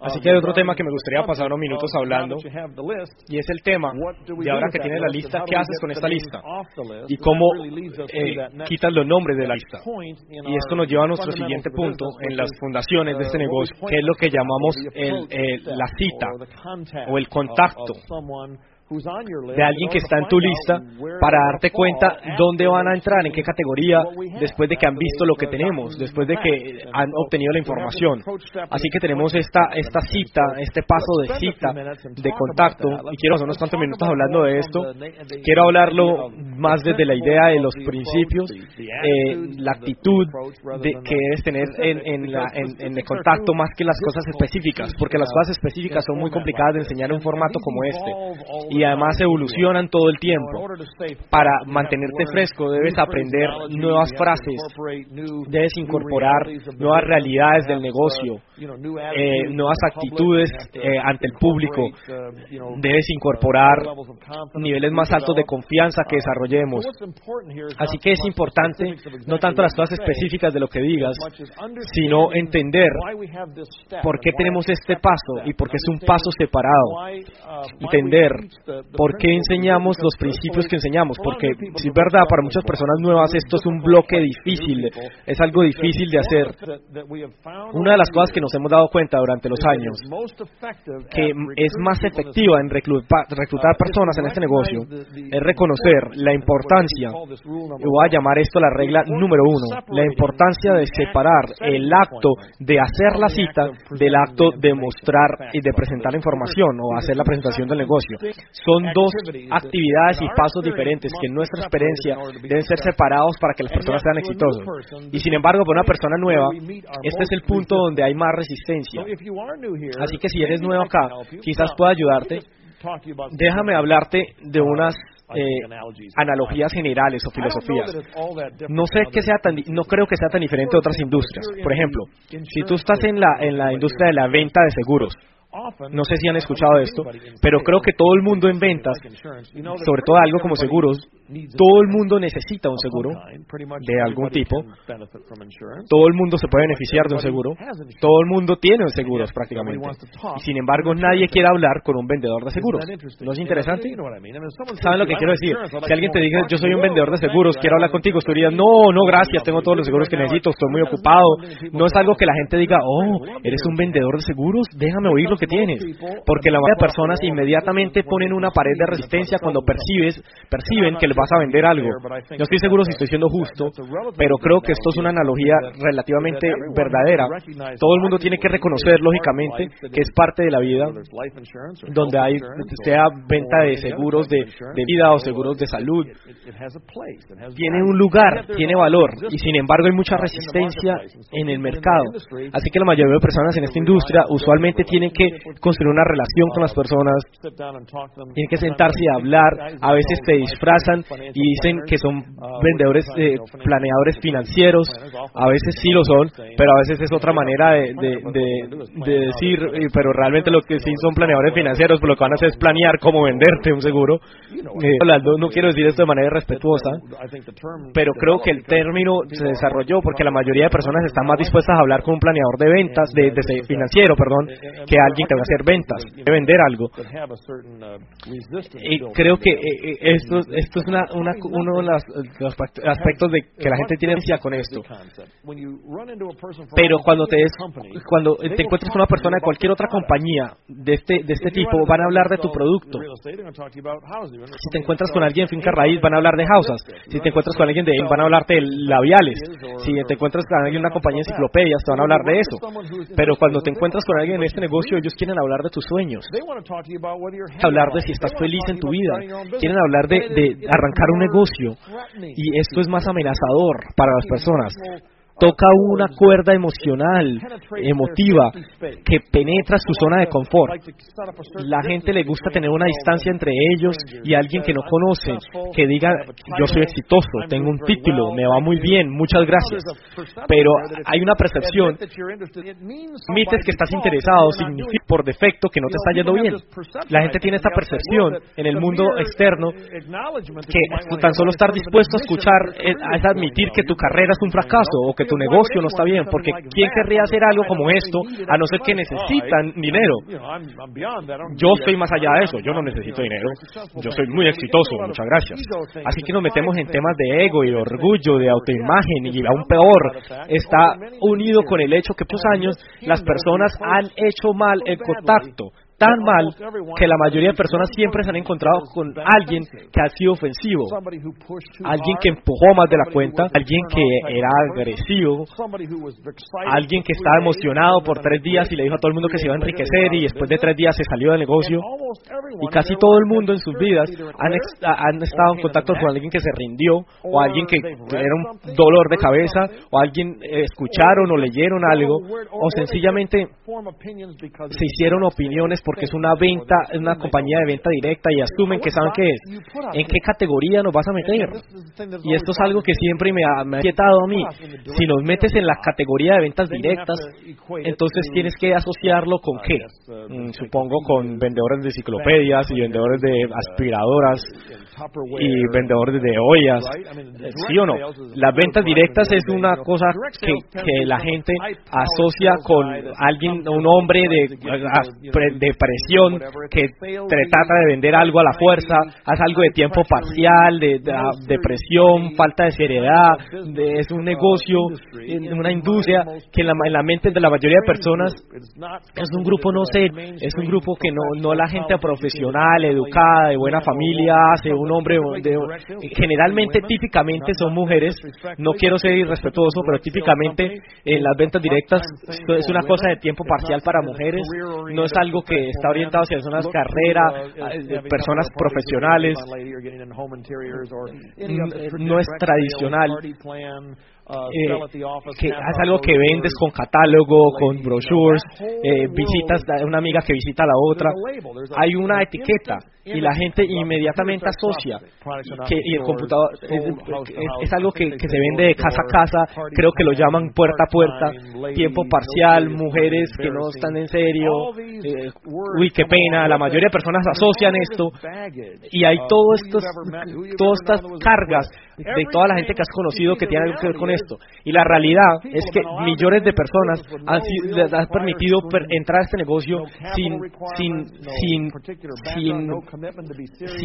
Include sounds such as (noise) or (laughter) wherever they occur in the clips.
Así que hay otro tema que me gustaría pasar unos minutos hablando, y es el tema de ahora que tienes la lista, ¿qué haces con esta lista? Y cómo eh, quitas los nombres de la lista. Y esto nos lleva a nuestro siguiente punto en las fundaciones de este negocio, que es lo que llamamos el, la cita o el contacto de alguien que está en tu lista para darte cuenta dónde van a entrar, en qué categoría, después de que han visto lo que tenemos, después de que han obtenido la información. Así que tenemos esta, esta cita, este paso de cita, de contacto, y quiero hacer unos cuantos minutos hablando de esto. Quiero hablarlo más desde la idea de los principios, eh, la actitud de, que debes tener en, en, el contacto más que las cosas específicas, porque las cosas específicas son muy complicadas de enseñar en un formato como este. Y y además evolucionan todo el tiempo. Para mantenerte fresco debes aprender nuevas frases, debes incorporar nuevas realidades del negocio, eh, nuevas actitudes eh, ante el público, debes incorporar niveles más altos de confianza que desarrollemos. Así que es importante no tanto las cosas específicas de lo que digas, sino entender por qué tenemos este paso y por qué es un paso separado. Entender ¿Por qué enseñamos los principios que enseñamos? Porque, si es verdad, para muchas personas nuevas esto es un bloque difícil, es algo difícil de hacer. Una de las cosas que nos hemos dado cuenta durante los años, que es más efectiva en reclutar, personas en este negocio, es reconocer la importancia, y voy a llamar esto la regla número uno, la importancia de separar el acto de hacer la cita del acto de mostrar y de presentar la información o hacer la presentación del negocio son dos actividades y pasos diferentes que en nuestra experiencia deben ser separados para que las personas sean exitosas. Y sin embargo, para una persona nueva, este es el punto donde hay más resistencia. Así que si eres nuevo acá, quizás pueda ayudarte. Déjame hablarte de unas eh, analogías generales o filosofías. No sé que sea tan, no creo que sea tan diferente de otras industrias. Por ejemplo, si tú estás en la en la industria de la venta de seguros, no sé si han escuchado esto, pero creo que todo el mundo en ventas, sobre todo algo como seguros, todo el mundo necesita un seguro de algún tipo. Todo el mundo se puede beneficiar de un seguro. Todo el mundo tiene seguros prácticamente. Y sin embargo, nadie quiere hablar con un vendedor de seguros. ¿No es interesante? ¿Saben lo que quiero decir? Si alguien te dice, yo soy un vendedor de seguros, quiero hablar contigo, tú dirías, no, no, gracias, tengo todos los seguros que necesito, estoy muy ocupado. No es algo que la gente diga, oh, eres un vendedor de seguros, déjame oírlo que tienes. Porque la mayoría de personas inmediatamente ponen una pared de resistencia cuando percibes, perciben que les vas a vender algo. No estoy seguro si estoy siendo justo, pero creo que esto es una analogía relativamente verdadera. Todo el mundo tiene que reconocer, lógicamente, que es parte de la vida, donde hay, sea venta de seguros de, de vida o seguros de salud. Tiene un lugar, tiene valor, y sin embargo hay mucha resistencia en el mercado. Así que la mayoría de personas en esta industria usualmente tienen que construir una relación con las personas, tienen que sentarse y hablar, a veces te disfrazan y dicen que son vendedores, eh, planeadores financieros, a veces sí lo son, pero a veces es otra manera de, de, decir, pero realmente lo que sí son planeadores financieros, pero lo que van a hacer es planear cómo venderte un seguro. Eh, no quiero decir esto de manera respetuosa, pero creo que el término se desarrolló porque la mayoría de personas están más dispuestas a hablar con un planeador de ventas, de, financiero, perdón, que alguien hacer ventas, de vender algo. Y creo que eh, esto, esto es una, una, uno de los, aspectos de que la gente tiene con esto. Pero cuando te, cuando te encuentras con una persona de cualquier otra compañía de este, de este tipo, van a hablar de tu producto. Si te encuentras con alguien en finca raíz, van a hablar de houses. Si te encuentras con alguien de van a hablar de labiales. Si te encuentras con alguien en una compañía de enciclopedias, te van a hablar de eso. Pero cuando te encuentras con alguien en este negocio, ellos quieren hablar de tus sueños. Hablar de si estás feliz en tu vida. Quieren hablar de, de arrancar un negocio. y esto es más amenazador para las personas toca una cuerda emocional, emotiva, que penetra su zona de confort. La gente le gusta tener una distancia entre ellos y alguien que no conoce, que diga, yo soy exitoso, tengo un título, me va muy bien, muchas gracias. Pero hay una percepción, admites que estás interesado, significa por defecto que no te está yendo bien. La gente tiene esta percepción en el mundo externo que tan solo estar dispuesto a escuchar es admitir que tu carrera es un fracaso o que tu negocio no está bien, porque ¿quién querría hacer algo como esto a no ser que necesitan dinero? Yo estoy más allá de eso, yo no necesito dinero, yo soy muy exitoso, muchas gracias. Así que nos metemos en temas de ego y de orgullo, de autoimagen y aún peor, está unido con el hecho que por años las personas han hecho mal el contacto tan mal que la mayoría de personas siempre se han encontrado con alguien que ha sido ofensivo, alguien que empujó más de la cuenta, alguien que era agresivo, alguien que estaba emocionado por tres días y le dijo a todo el mundo que se iba a enriquecer y después de tres días se salió del negocio. Y casi todo el mundo en sus vidas han, han estado en contacto con alguien que se rindió o alguien que era un dolor de cabeza o alguien eh, escucharon o leyeron algo o sencillamente se hicieron opiniones por porque es una venta, es una compañía de venta directa y asumen que saben qué es. ¿En qué categoría nos vas a meter? Y esto es algo que siempre me ha, me ha inquietado a mí. Si nos metes en la categoría de ventas directas, entonces tienes que asociarlo con qué? Mm, supongo con vendedores de enciclopedias y vendedores de aspiradoras y vendedores de ollas. ¿Sí o no? Las ventas directas es una cosa que, que la gente asocia con alguien, un hombre de, de presión que trata de vender algo a la fuerza, haz algo de tiempo parcial, de, depresión, falta de seriedad, es un negocio, una industria que en la, mente de la mayoría de personas es un grupo no sé, es un grupo que no, no la gente profesional, educada, de buena familia hace, un hombre, de, generalmente, típicamente son mujeres, no quiero ser irrespetuoso, pero típicamente en las ventas directas es una cosa de tiempo parcial para mujeres, no es algo que está orientado hacia zonas carrera, personas profesionales, no es tradicional eh, que es algo que vendes con catálogo, con brochures, eh, visitas una amiga que visita a la otra, hay una etiqueta y la gente inmediatamente asocia que y el computador es, algo que, se vende de casa a casa, creo que lo llaman puerta a puerta, tiempo parcial, mujeres que no están en serio, eh, uy qué pena, la mayoría de personas asocian esto y hay todos estos, todas estas cargas de toda la gente que has conocido que tiene algo que ver con esto. Y la realidad es que millones de personas han les han permitido entrar a este negocio sin, sin, sin, sin,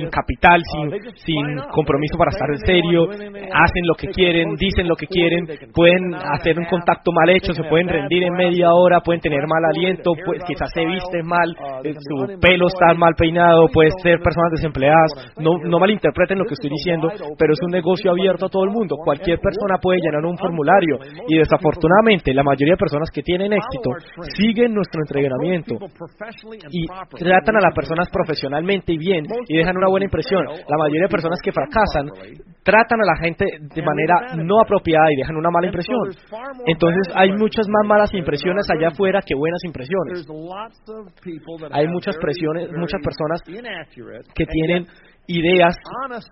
capital, sin, sin compromiso para estar en serio, hacen lo que quieren, dicen lo que quieren, pueden hacer un contacto mal hecho, se pueden rendir en media hora, pueden tener mal aliento, pues, quizás se visten mal, eh, su pelo está mal peinado, pueden ser personas desempleadas, no, no malinterpreten lo que estoy diciendo, pero es un negocio abierto a todo el mundo, cualquier persona puede llenar un formulario. Y desafortunadamente la mayoría de personas que tienen éxito siguen nuestro entrenamiento y tratan a las personas profesionalmente bien y dejan una buena impresión. La mayoría de personas que fracasan tratan a la gente de manera no apropiada y dejan una mala impresión. Entonces hay muchas más malas impresiones allá afuera que buenas impresiones. Hay muchas presiones, muchas personas que tienen ideas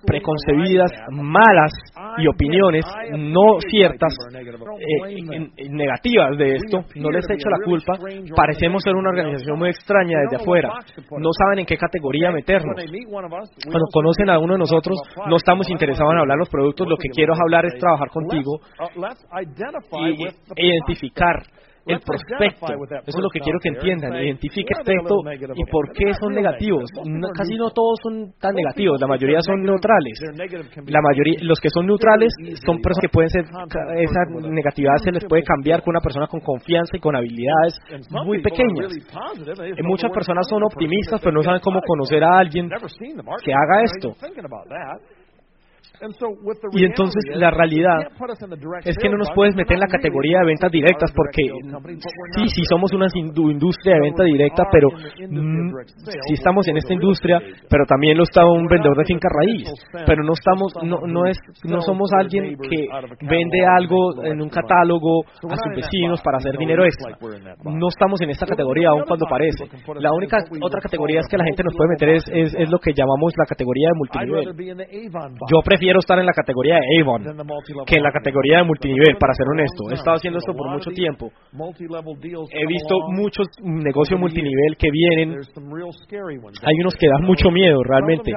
preconcebidas, malas y opiniones no ciertas, eh, negativas de esto, no les echo la culpa, parecemos ser una organización muy extraña desde afuera, no saben en qué categoría meternos. Cuando conocen a uno de nosotros, no estamos interesados en hablar los productos, lo que quiero hablar es trabajar contigo y identificar el prospecto. Eso es lo que quiero que entiendan. Identifique prospecto y por qué son negativos. casi no todos son tan negativos, la mayoría son neutrales. La mayoría, los que son neutrales son personas que pueden ser, esa negatividad se les puede cambiar con una persona con confianza y con habilidades muy pequeñas. Muchas personas son optimistas, pero no saben cómo conocer a alguien que haga esto. Y entonces la realidad es que no nos puedes meter en la categoría de ventas directas porque sí, sí somos una industria de venta directa, pero mm, sí estamos en esta industria, pero también lo está un vendedor de finca raíz, pero no estamos, no, no es, no somos alguien que vende algo en un catálogo a sus vecinos para hacer dinero extra. No estamos en esta categoría aún cuando parece. La única otra categoría es que la gente nos puede meter es, es, es lo que llamamos la categoría de multinivel. Yo prefiero prefiero estar en la categoría de Avon que en la categoría de multinivel, para ser honesto. He estado haciendo esto por mucho tiempo. He visto muchos negocios multinivel que vienen. Hay unos que dan mucho miedo, realmente.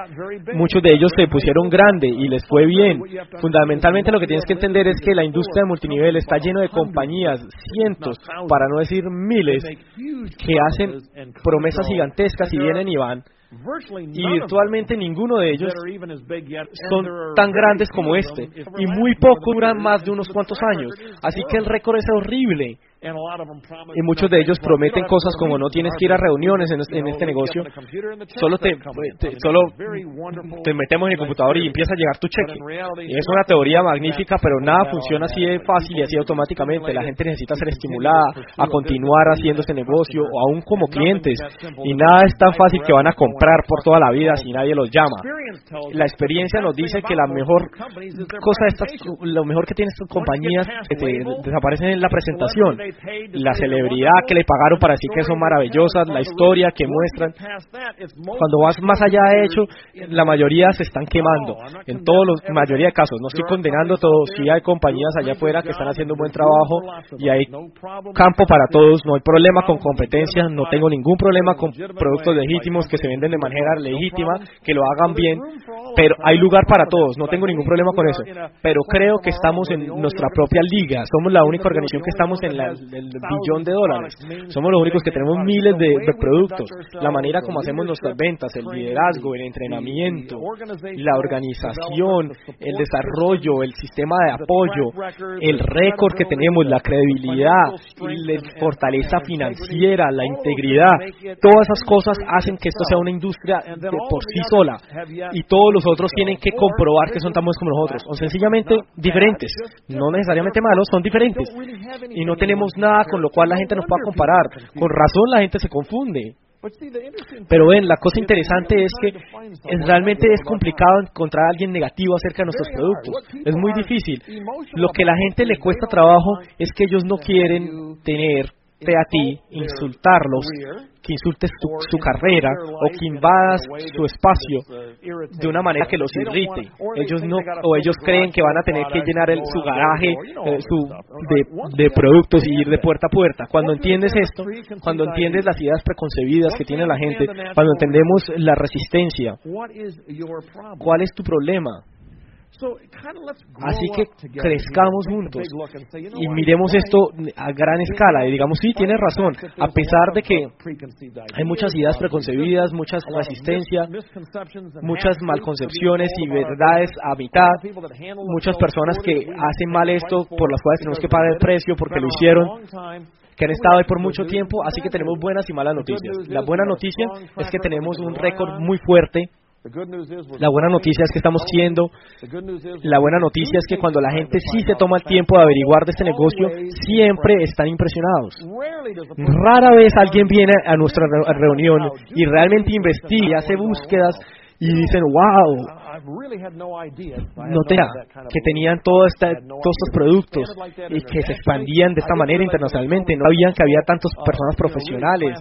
Muchos de ellos se pusieron grande y les fue bien. Fundamentalmente lo que tienes que entender es que la industria de multinivel está lleno de compañías, cientos, para no decir miles, que hacen promesas gigantescas y vienen y van y virtualmente ninguno de ellos son tan grandes como este, y muy poco duran más de unos cuantos años. Así que el récord es horrible. Y muchos de ellos prometen cosas como no tienes que ir a reuniones en este, este negocio, solo te, solo te metemos en el computador y empieza a llegar tu cheque. Y es una teoría magnífica, pero nada funciona así de fácil y así automáticamente. La gente necesita ser estimulada a continuar haciendo este negocio o aún como clientes. Y nada es tan fácil que van a comprar por toda la vida si nadie los llama. La experiencia nos dice que la mejor cosa de estas, lo mejor que tienen estas compañías que te desaparecen en la presentación la celebridad que le pagaron para decir que son maravillosas, la historia que muestran. Cuando vas más allá de hecho, la mayoría se están quemando. En todos los mayoría de casos, no estoy condenando todo. Sí hay compañías allá afuera que están haciendo un buen trabajo y hay campo para todos. No hay problema con competencia, no tengo ningún problema con productos legítimos que se venden de manera legítima, que lo hagan bien, pero hay lugar para todos. No tengo ningún problema con eso. Pero creo que estamos en nuestra propia liga. Somos la única organización que estamos en la del billón de dólares. Somos los únicos que tenemos miles de, productos. La manera como hacemos nuestras ventas, el liderazgo, el entrenamiento, la organización, el desarrollo, el sistema de apoyo, el récord que tenemos, la credibilidad, la fortaleza financiera, la integridad, todas esas cosas hacen que esto sea una industria de por sí sola. y todos los otros tienen que comprobar que son tan buenos como nosotros, o sencillamente diferentes, no necesariamente malos, son diferentes. y no tenemos nada con lo cual la gente nos pueda comparar. Con razón la gente se confunde. Pero ven, la cosa interesante es que es, realmente es complicado encontrar a alguien negativo acerca de nuestros productos. Es muy difícil. Lo que a la gente le cuesta trabajo es que ellos no quieren tener a ti insultarlos que insultes su, carrera o que invadas su espacio de una manera que los irrite. Ellos no o ellos creen que van a tener que llenar el, su garaje eh, su, de, productos y ir de puerta a puerta. Cuando entiendes esto, cuando entiendes las ideas preconcebidas que tiene la gente, cuando entendemos la resistencia, ¿cuál es tu problema? Así que crezcamos juntos y miremos esto a gran escala y digamos, sí, tienes razón, a pesar de que hay muchas ideas preconcebidas, muchas resistencias, muchas malconcepciones y verdades a mitad, muchas personas que hacen mal esto por las cuales tenemos que pagar el precio porque lo hicieron que han estado ahí por mucho tiempo, así que tenemos buenas y malas noticias. La buena noticia es que tenemos un récord muy fuerte la buena noticia es que estamos siendo, la buena noticia es que cuando la gente sí se toma el tiempo de averiguar de este negocio, siempre están impresionados. Rara vez alguien viene a nuestra reunión y realmente investiga y hace búsquedas y dicen, wow, no tenía que tenían todo esta, todos estos productos y que se expandían de esta manera internacionalmente. No habían que había tantas personas profesionales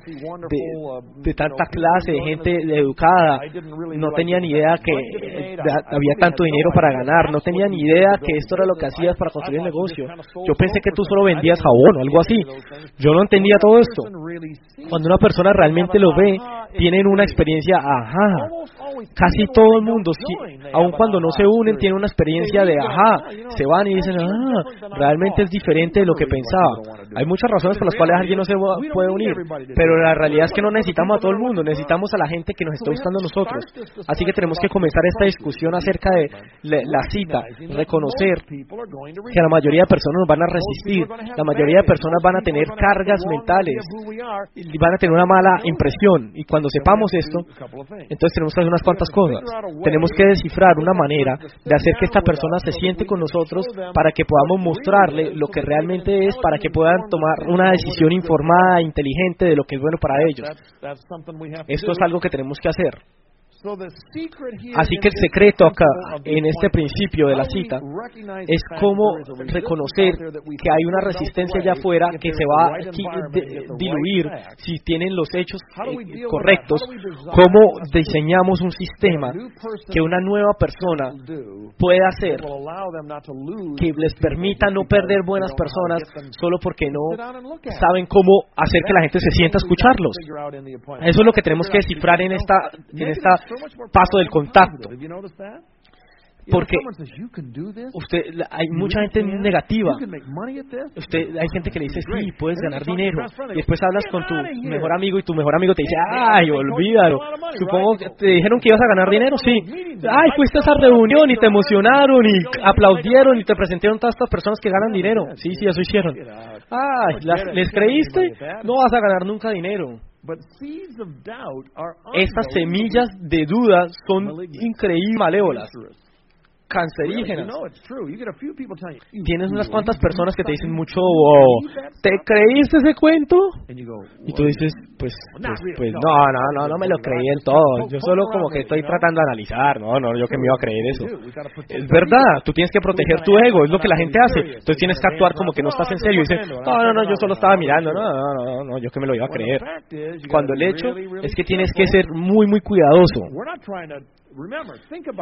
de, tanta clase, de gente educada. No tenían ni idea que había tanto dinero para ganar. No tenían ni idea que esto era lo que hacías para construir el negocio. Yo pensé que tú solo vendías jabón o algo así. Yo no entendía todo esto. Cuando una persona realmente lo ve, tienen una experiencia, ajá. Casi todo el mundo, aun cuando no se unen, tienen una experiencia de, ajá, se van y dicen, ah, realmente es diferente de lo que pensaba. Hay muchas razones por las cuales alguien no se puede unir, pero la realidad es que no necesitamos a todo el mundo, necesitamos a la gente que nos está gustando a nosotros. Así que tenemos que comenzar esta discusión acerca de la cita, reconocer que la mayoría de personas nos van a resistir, la mayoría de personas van a tener cargas mentales, y van a tener una mala impresión. Y cuando sepamos esto, entonces tenemos que hacer unas cuantas cosas. Tenemos que descifrar una manera de hacer que esta persona se siente con nosotros para que podamos mostrarle lo que realmente es, para que puedan tomar una decisión informada e inteligente de lo que es bueno para ellos. Esto es algo que tenemos que hacer. Así que el secreto acá, en este principio de la cita, es cómo reconocer que hay una resistencia allá afuera que se va a diluir si tienen los hechos eh, correctos, cómo diseñamos un sistema que una nueva persona pueda hacer que les permita no perder buenas personas solo porque no saben cómo hacer que la gente se sienta a escucharlos. Eso es lo que tenemos que descifrar en esta en esta paso del contacto. Porque usted, hay mucha gente negativa. Usted, hay gente que le dice, sí, puedes ganar dinero. Y después hablas con tu mejor amigo y tu mejor amigo te dice, ay, olvídalo. Supongo que te dijeron que ibas a ganar dinero, sí. Ay, fuiste a esa reunión y te emocionaron y aplaudieron y te presentaron todas estas personas que ganan dinero. Sí, sí, eso hicieron. Ay, ¿les creíste? No vas a ganar nunca dinero. Estas semillas de duda son increíbles malévolas cancerígenas. Tienes unas cuantas personas que te dicen mucho, ¿te creíste ese cuento? Y tú dices, pues, pues, pues no, no, no, no me lo creí en todo. Yo solo como que estoy tratando de analizar, no, no, yo que me iba a creer eso. Es verdad, tú tienes que proteger tu ego, es lo que la gente hace. Entonces tienes que actuar como que no estás en serio y dices, no, no, no, yo solo estaba mirando, no, no, no, no, yo que me lo iba a creer. Cuando el hecho es que tienes que ser muy, muy cuidadoso.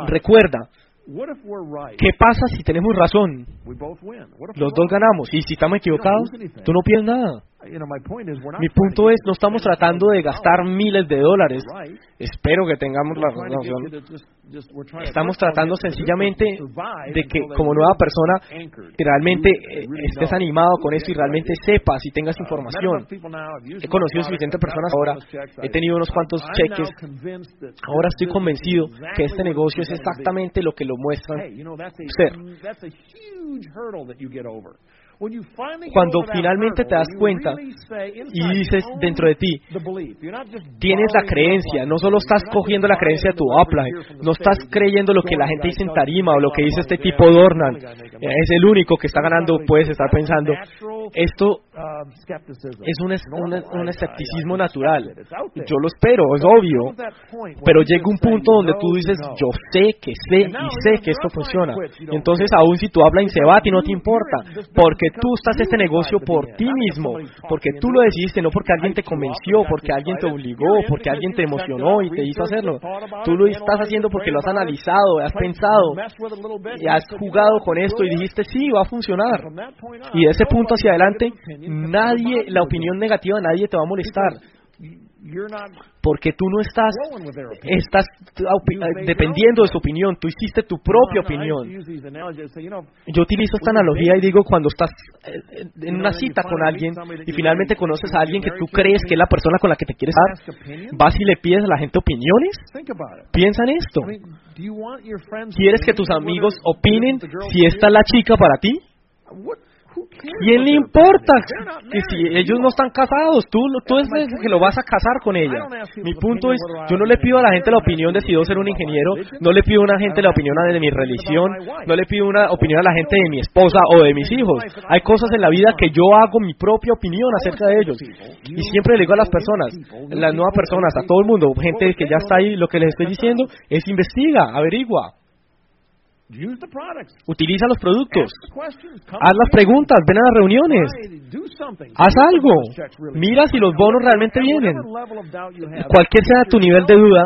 Recuerda, ¿Qué pasa si tenemos razón? Los dos ganamos. Y si estamos equivocados, tú no pierdes nada. Mi punto es, no estamos tratando de gastar miles de dólares. Espero que tengamos la razón. Estamos tratando sencillamente de que como nueva persona realmente eh, estés animado con esto y realmente sepas y tengas información. He conocido suficientes personas ahora, he tenido unos cuantos cheques. Ahora estoy convencido que este negocio es exactamente lo que lo muestran ser. Cuando finalmente te das cuenta y dices dentro de ti, tienes la creencia, no solo estás cogiendo la creencia de tu upline, no estás creyendo lo que la gente dice en tarima o lo que dice este tipo Dornan, es el único que está ganando, puedes estar pensando, esto es un, un, escepticismo natural. Yo lo espero, es obvio, pero llega un punto donde tú dices, yo sé que sé y sé que esto funciona. Entonces, aún si tu upline se va, a ti no te importa, porque tú estás este negocio por ti mismo, porque tú lo decidiste, no porque alguien te convenció, porque alguien te obligó, porque alguien te emocionó y te hizo hacerlo. Tú lo estás haciendo porque lo has analizado, has pensado y has jugado con esto y dijiste, sí, va a funcionar. Y de ese punto hacia adelante, nadie, la opinión negativa, nadie te va a molestar porque tú no estás, estás dependiendo de su opinión, tú hiciste tu propia opinión. Yo utilizo esta analogía y digo cuando estás eh, en una cita con alguien y finalmente conoces a alguien que tú crees que es la persona con la que te quieres dar, vas y le pides a la gente opiniones. Piensa en esto. ¿Quieres que tus amigos opinen si esta es la chica para ti? ¿Quién le importa que si ellos no están casados? Tú, tú es que lo vas a casar con ella. Mi punto es, yo no le pido a la gente la opinión de si debo ser un ingeniero, no le pido a una gente la opinión de mi religión, no le pido una opinión a la gente de mi esposa o de mis hijos. Hay cosas en la vida que yo hago mi propia opinión acerca de ellos. Y siempre le digo a las personas, las nuevas personas, a todo el mundo, gente que ya está ahí, lo que les estoy diciendo es investiga, averigua. Utiliza los productos. Haz las preguntas, ven a las reuniones. Haz algo. Mira si los bonos realmente vienen. Cualquier sea tu nivel de duda.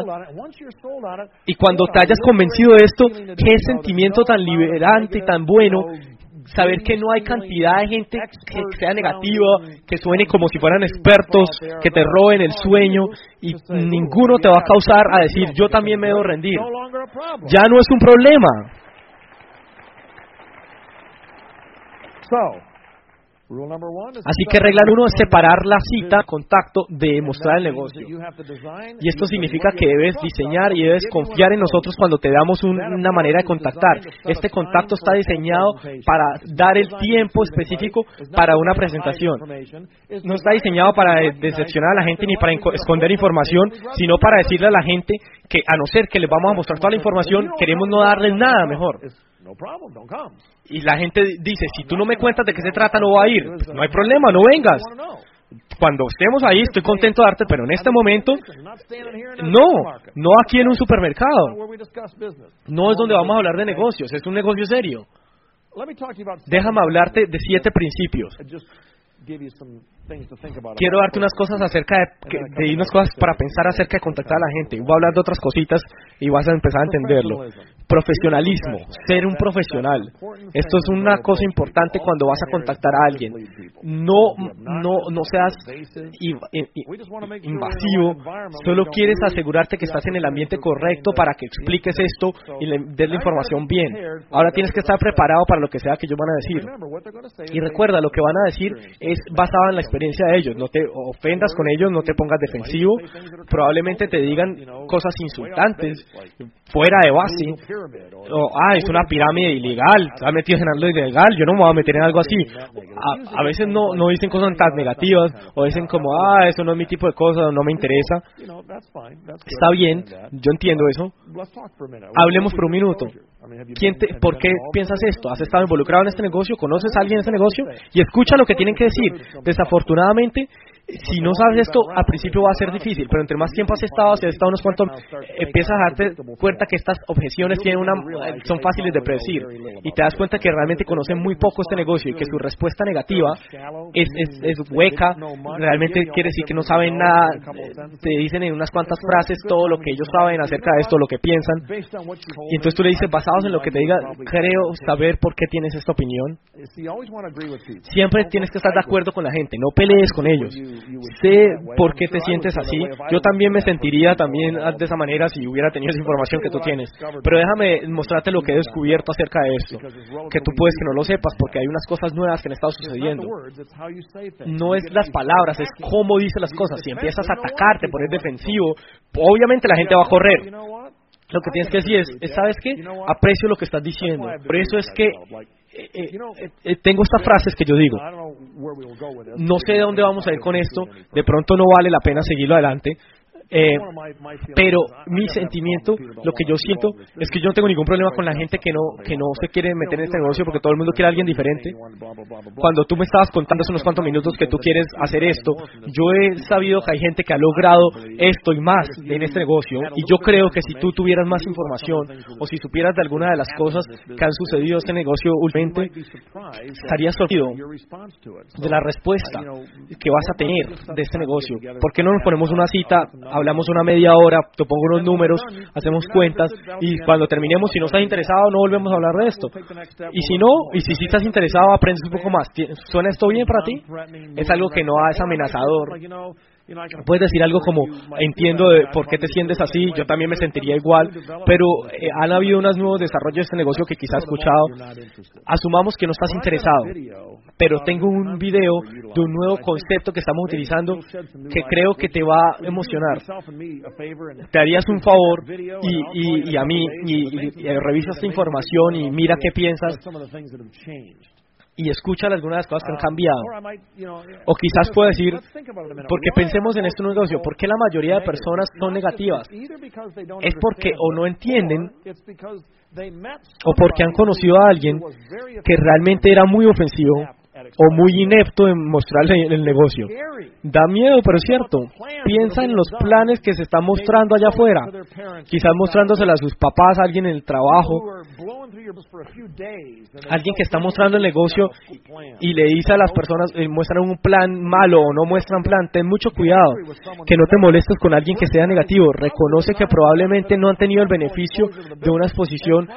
Y cuando te hayas convencido de esto, qué sentimiento tan liberante y tan bueno saber que no hay cantidad de gente que sea negativa, que suene como si fueran expertos, que te roben el sueño y ninguno te va a causar a decir yo también me debo rendir. Ya no es un problema. Así que regla uno es separar la cita, contacto, de mostrar el negocio. Y esto significa que debes diseñar y debes confiar en nosotros cuando te damos una manera de contactar. Este contacto está diseñado para dar el tiempo específico para una presentación. No está diseñado para decepcionar a la gente ni para esconder información, sino para decirle a la gente que a no ser que les vamos a mostrar toda la información, queremos no darles nada mejor. Y la gente dice, si tú no me cuentas de qué se trata, no voy a ir. no hay problema, no vengas. cuando estemos ahí estoy contento de darte, pero en este momento, no, no aquí en un supermercado. No es donde vamos a hablar de negocios, es un negocio serio. Déjame hablarte de siete principios. Quiero darte unas cosas acerca de, de unas cosas para pensar acerca de contactar a la gente. Voy a hablar de otras cositas y vas a empezar a entenderlo. Profesionalismo, ser un profesional. Esto es una cosa importante cuando vas a contactar a alguien. No, no, no seas invasivo. Solo quieres asegurarte que estás en el ambiente correcto para que expliques esto y le des la información bien. Ahora tienes que estar preparado para lo que sea que ellos van a decir. Y recuerda, lo que van a decir es basado en la experiencia de ellos. No te ofendas con ellos, no te pongas defensivo. Probablemente te digan cosas insultantes, fuera de base. O, ah, es una pirámide ilegal, está metido en algo ilegal, yo no me voy a meter en algo así. A, veces no, no dicen cosas tan negativas, o dicen como, ah, eso no es mi tipo de cosas, no me interesa. Está bien, yo entiendo eso. Hablemos por un minuto. ¿Quién te, ¿Por qué piensas esto? ¿Has estado involucrado en este negocio? ¿Conoces a alguien en este negocio? Y escucha lo que tienen que decir. Desafortunadamente, si no sabes esto, al principio va a ser difícil, pero entre más tiempo has estado, si has estado unos cuantos, empiezas a darte cuenta que estas objeciones tienen una, son fáciles de predecir y te das cuenta que realmente conocen muy poco este negocio y que su respuesta negativa es, es, es hueca, realmente quiere decir que no saben nada, te dicen en unas cuantas frases todo lo que ellos saben acerca de esto, lo que piensan, y entonces tú le dices, basados en lo que te diga, creo saber por qué tienes esta opinión. Siempre tienes que estar de acuerdo con la gente, no pelees con ellos sé por qué te sientes así. Yo también me sentiría también de esa manera si hubiera tenido esa información que tú tienes. Pero déjame mostrarte lo que he descubierto acerca de esto. Que tú puedes que no lo sepas porque hay unas cosas nuevas que han estado sucediendo. No es las palabras, es cómo dice las cosas. Si empiezas a atacarte, poner defensivo, obviamente la gente va a correr. Lo que tienes que decir es, ¿sabes qué? Aprecio lo que estás diciendo. Por eso es que eh, eh, eh, tengo estas frases que yo digo. No sé de dónde vamos a ir con esto. De pronto no vale la pena seguirlo adelante. Eh, pero mi sentimiento, lo que yo siento, es que yo no tengo ningún problema con la gente que no, que no se quiere meter en este negocio porque todo el mundo quiere a alguien diferente. Cuando tú me estabas contando hace unos cuantos minutos que tú quieres hacer esto, yo he sabido que hay gente que ha logrado esto y más en este negocio. Y yo creo que si tú tuvieras más información o si supieras de alguna de las cosas que han sucedido en este negocio últimamente, estarías sorprendido de la respuesta que vas a tener de este negocio. ¿Por qué no nos ponemos una cita hablamos una media hora, te pongo unos números, hacemos cuentas y cuando terminemos, si no estás interesado, no volvemos a hablar de esto. Y si no, y si sí estás interesado, aprendes un poco más. ¿Suena esto bien para ti? Es algo que no es amenazador. Puedes decir algo como, entiendo por qué te sientes así, yo también me sentiría igual, pero eh, han habido unos nuevos desarrollos de este negocio que quizás has escuchado. Asumamos que no estás interesado, pero tengo un video de un nuevo concepto que estamos utilizando que creo que te va a emocionar. Te harías un favor y, a mí, y, y revisas esta información y mira qué piensas y escucha algunas de las cosas que han ah, cambiado. O quizás pueda decir, porque pensemos en esto negocio, ¿por qué la mayoría de personas son negativas? Es porque o no entienden o porque han conocido a alguien que realmente era muy ofensivo o muy inepto en mostrarle el negocio. Da miedo, pero es cierto. Piensa en los planes que se están mostrando allá afuera. Quizás mostrándosela a sus papás, a alguien en el trabajo, alguien que está mostrando el negocio y le dice a las personas, eh, muestran un plan malo o no muestran plan. Ten mucho cuidado, que no te molestes con alguien que sea negativo. Reconoce que probablemente no han tenido el beneficio de una exposición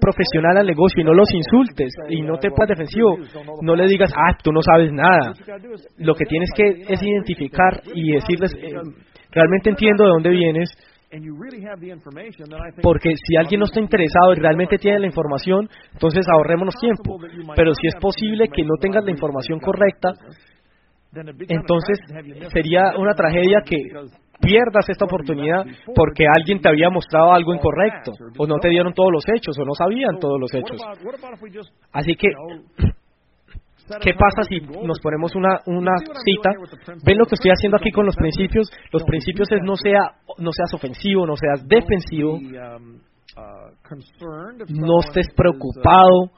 profesional al negocio y no los insultes y no te pongas defensivo. No le digas, ah, tú no sabes nada. Lo que tienes que es identificar y decirles, eh, realmente entiendo de dónde vienes. Porque si alguien no está interesado y realmente tiene la información, entonces ahorrémonos tiempo. Pero si es posible que no tengas la información correcta, entonces sería una tragedia que pierdas esta oportunidad porque alguien te había mostrado algo incorrecto, o no te dieron todos los hechos, o no sabían todos los hechos. Así que, ¿qué pasa si nos ponemos una, una cita? ¿Ven lo que estoy haciendo aquí con los principios? Los principios es no, sea, no seas ofensivo, no seas defensivo, no estés preocupado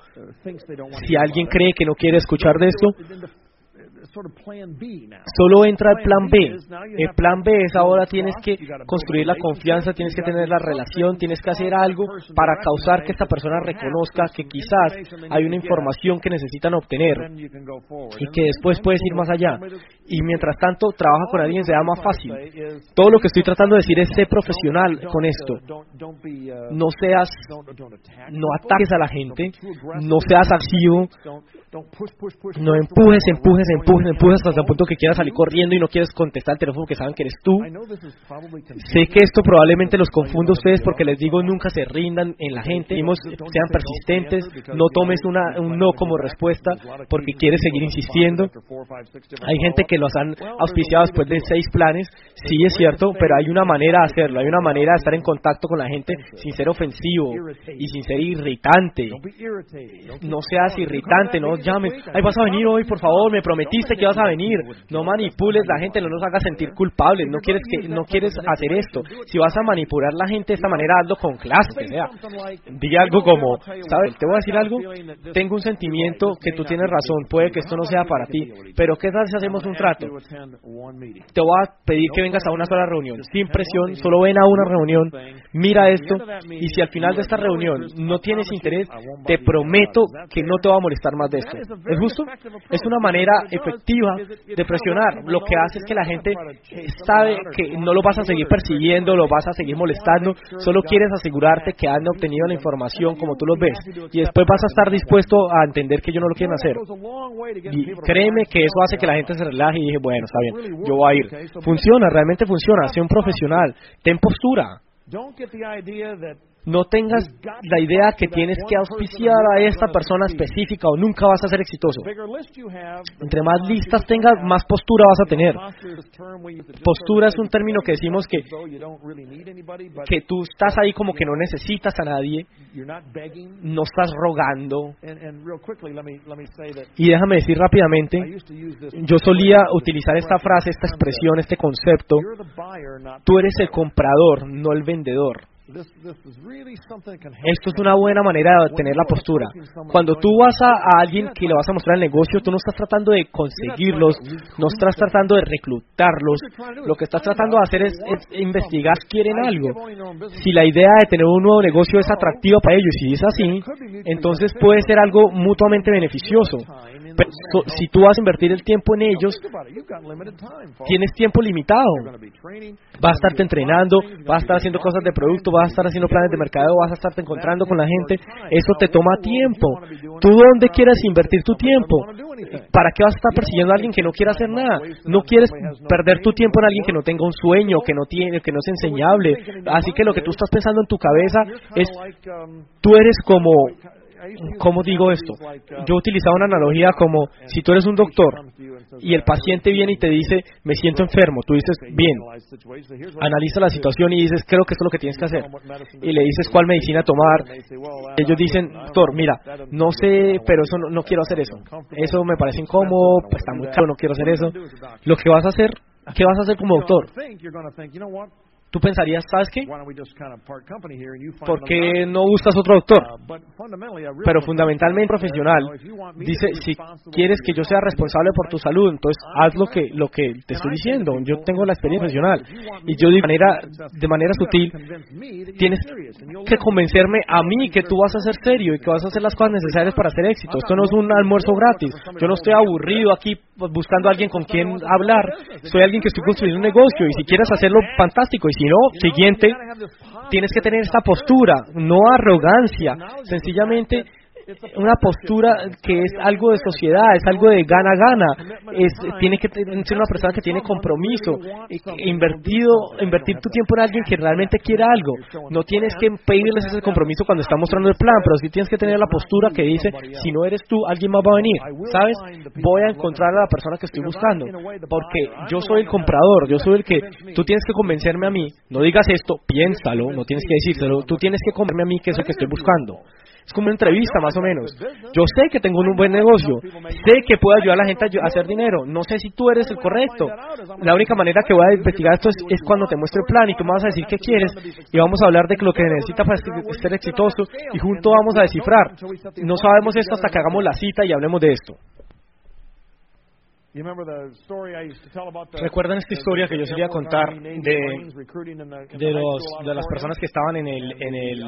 si alguien cree que no quiere escuchar de esto Solo entra el plan B. El plan B es ahora tienes que construir la confianza, tienes que tener la relación, tienes que hacer algo para causar que esta persona reconozca que quizás hay una información que necesitan obtener y que después puedes ir más allá. Y mientras tanto, trabaja con alguien sea más fácil. Todo lo que estoy tratando de decir es ser profesional con esto. No seas, no ataques a la gente, no seas activo, no empujes, empujes, empujes, empujes hasta el punto que quieras salir corriendo y no quieres contestar el teléfono porque saben que eres tú. Sé que esto probablemente los confunda a ustedes porque les digo nunca se rindan en la gente, sean persistentes, no tomes una, un no como respuesta porque quieres seguir insistiendo. Hay gente que los han auspiciado después de seis planes, sí es cierto, pero hay una manera de hacerlo, hay una manera de estar en contacto con la gente sin ser ofensivo y sin ser irritante. No seas irritante, no llames, ay vas a venir hoy, por favor, me prometiste que vas a venir. No manipules la gente, no nos hagas sentir culpables, no quieres que no quieres hacer esto. Si vas a manipular la gente de esta manera, hazlo con clase, o sea, di algo como, ¿sabes? Te voy a decir algo, tengo un sentimiento que tú tienes razón, puede que esto no sea para ti, pero ¿qué tal si hacemos un Te voy a pedir que vengas a una sola reunión, sin presión, solo ven a una reunión, mira esto, y si al final de esta reunión no tienes interés, te prometo que no te va a molestar más de esto. ¿Es justo? Es una manera efectiva de presionar. Lo que hace es que la gente sabe que no lo vas a seguir persiguiendo, lo vas a seguir molestando, solo quieres asegurarte que han obtenido la información como tú lo ves. Y después vas a estar dispuesto a entender que ellos no lo quieren hacer. Y créeme que eso hace que la gente se relaje y dije, bueno, está bien, yo voy a ir. Funciona, realmente funciona. Sé un profesional. Ten postura. No tengas la idea que tienes que auspiciar a esta persona específica o nunca vas a ser exitoso. Entre más listas tengas, más postura vas a tener. Postura es un término que decimos que, que tú estás ahí como que no necesitas a nadie, no estás rogando. Y déjame decir rápidamente, yo solía utilizar esta frase, esta expresión, este concepto. Tú eres el comprador, no el vendedor. Esto es una buena manera de tener la postura. Cuando tú vas a, alguien que le vas a mostrar el negocio, tú no estás tratando de conseguirlos, no estás tratando de reclutarlos. Lo que estás tratando de hacer es, investigar si quieren algo. Si la idea de tener un nuevo negocio es atractiva para ellos, y si es así, entonces puede ser algo mutuamente beneficioso. Si tú vas a invertir el tiempo en ellos, tienes tiempo limitado. Vas a estarte entrenando, vas a estar haciendo cosas de producto, vas a estar haciendo planes de mercadeo, vas a estarte encontrando con la gente. Eso te toma tiempo. ¿Tú dónde quieres invertir tu tiempo? ¿Para qué vas a estar persiguiendo a alguien que no quiere hacer nada? No quieres perder tu tiempo en alguien que no tenga un sueño, que no tiene, que no es enseñable. Así que lo que tú estás pensando en tu cabeza es, tú eres como ¿Cómo digo esto? Yo utilizaba una analogía como si tú eres un doctor y el paciente viene y te dice, me siento enfermo, tú dices, bien, analiza la situación y dices, creo que esto es lo que tienes que hacer. Y le dices cuál medicina tomar. Ellos dicen, doctor, mira, no sé, pero eso no, quiero hacer eso. Eso me parece incómodo, pues está muy caro, no quiero hacer eso. Lo que vas a hacer, ¿qué vas a hacer como doctor? Tú pensarías, ¿sabes qué? ¿Por qué no buscas otro doctor? Uh, Pero fundamentalmente profesional dice, si quieres que yo sea responsable por tu salud, entonces haz lo que, lo que te estoy diciendo. Yo tengo la experiencia profesional y yo de manera, de manera sutil tienes que convencerme a mí que tú vas a ser serio y que vas a hacer las cosas necesarias para hacer éxito. Esto no es un almuerzo gratis. Yo no estoy aburrido aquí buscando a alguien con quien hablar. Soy alguien que estoy construyendo un negocio y si quieres hacerlo, fantástico. Y si no, siguiente, tienes que tener esta postura, no arrogancia, sencillamente una postura que es algo de sociedad, es algo de gana-gana, es, tiene que ser una persona que tiene compromiso, invertido, invertir tu tiempo en alguien que realmente quiera algo. No tienes que pedirles ese compromiso cuando está mostrando el plan, pero sí tienes que tener la postura que dice, si no eres tú, alguien más va a venir, ¿sabes? Voy a encontrar a la persona que estoy buscando, porque yo soy el comprador, yo soy el que, tú tienes que convencerme a mí, no digas esto, piénsalo, no tienes que decírselo, tú tienes que convencerme a mí que es lo que estoy buscando. Es como una entrevista más o menos. Yo sé que tengo un buen negocio, sé que puedo ayudar a la gente a hacer dinero, no sé si tú eres el correcto. La única manera que voy a investigar esto es, cuando te muestre el plan y tú me vas a decir qué quieres y vamos a hablar de lo que necesitas para ser exitoso y juntos vamos a descifrar. No sabemos esto hasta que hagamos la cita y hablemos de esto. ¿Recuerdan esta historia que yo solía contar de, de, los, de las personas que estaban en, el, en, el,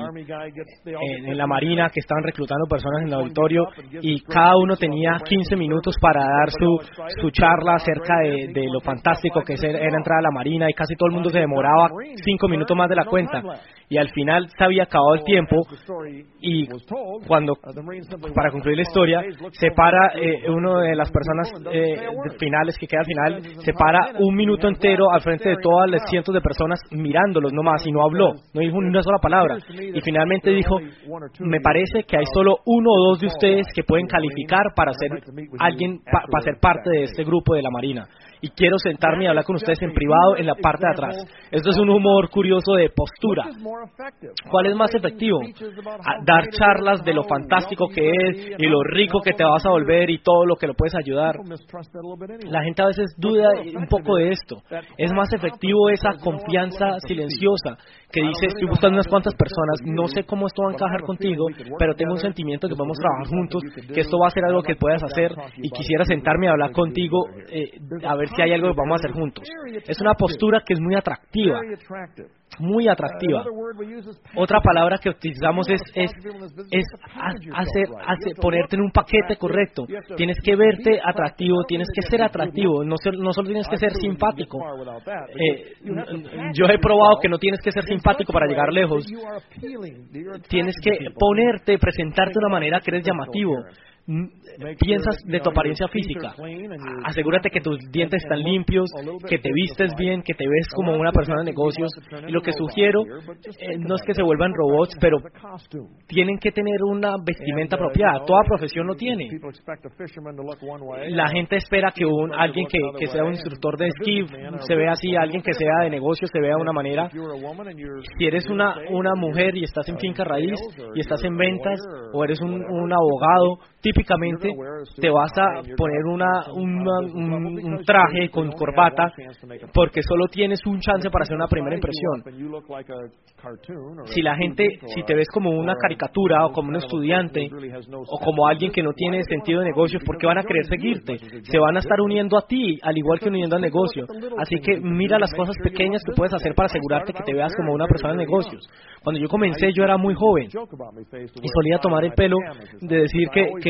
en, la Marina, que estaban reclutando personas en el auditorio y cada uno tenía 15 minutos para dar su, su charla acerca de, de lo fantástico que era entrar a la Marina y casi todo el mundo se demoraba 5 minutos más de la cuenta. y al final se había acabado el tiempo y cuando, para concluir la historia, se para eh, uno de las personas eh, finales que queda al final, se para un minuto entero al frente de todas las cientos de personas mirándolos nomás y no habló, no dijo ni una sola palabra. Y finalmente dijo, me parece que hay solo uno o dos de ustedes que pueden calificar para ser alguien, para ser parte de este grupo de la Marina y quiero sentarme y hablar con ustedes en privado en la parte de atrás. Esto es un humor curioso de postura. ¿Cuál es más efectivo? dar charlas de lo fantástico que es y lo rico que te vas a volver y todo lo que lo puedes ayudar. La gente a veces duda un poco de esto. Es más efectivo esa confianza silenciosa que dice, estoy buscando unas cuantas personas, no sé cómo esto va a encajar contigo, pero tengo un sentimiento que podemos trabajar juntos, que esto va a ser algo que puedas hacer y quisiera sentarme a hablar contigo eh, a ver si hay algo que vamos a hacer juntos. Es una postura que es muy atractiva muy atractiva. Otra palabra que utilizamos es, es, hacer, ponerte en un paquete correcto. Tienes que verte atractivo, tienes que ser atractivo, no, no solo tienes que ser simpático. Eh, yo he probado que no tienes que ser simpático para llegar lejos. Tienes que ponerte, presentarte de una manera que eres llamativo piensas de tu apariencia física. Asegúrate que tus dientes están limpios, que te vistes bien, que te ves como una persona de negocios. Y lo que sugiero eh, no es que se vuelvan robots, pero tienen que tener una vestimenta apropiada. Toda profesión lo tiene. La gente espera que un, alguien que, que sea un instructor de esquí se vea así, alguien que sea de negocios se vea de una manera. Si eres una, una mujer y estás en finca raíz y estás en ventas o eres un, un abogado, típicamente te vas a poner una, un, traje con corbata porque solo tienes un chance para hacer una primera impresión. Si la gente, si te ves como una caricatura o como un estudiante o como alguien que no tiene sentido de negocios, ¿por qué van a querer seguirte? Se van a estar uniendo a ti, al igual que uniendo al negocio. Así que mira las cosas pequeñas que puedes hacer para asegurarte que te veas como una persona de negocios. Cuando yo comencé, yo era muy joven. y solía tomar el pelo de decir que, que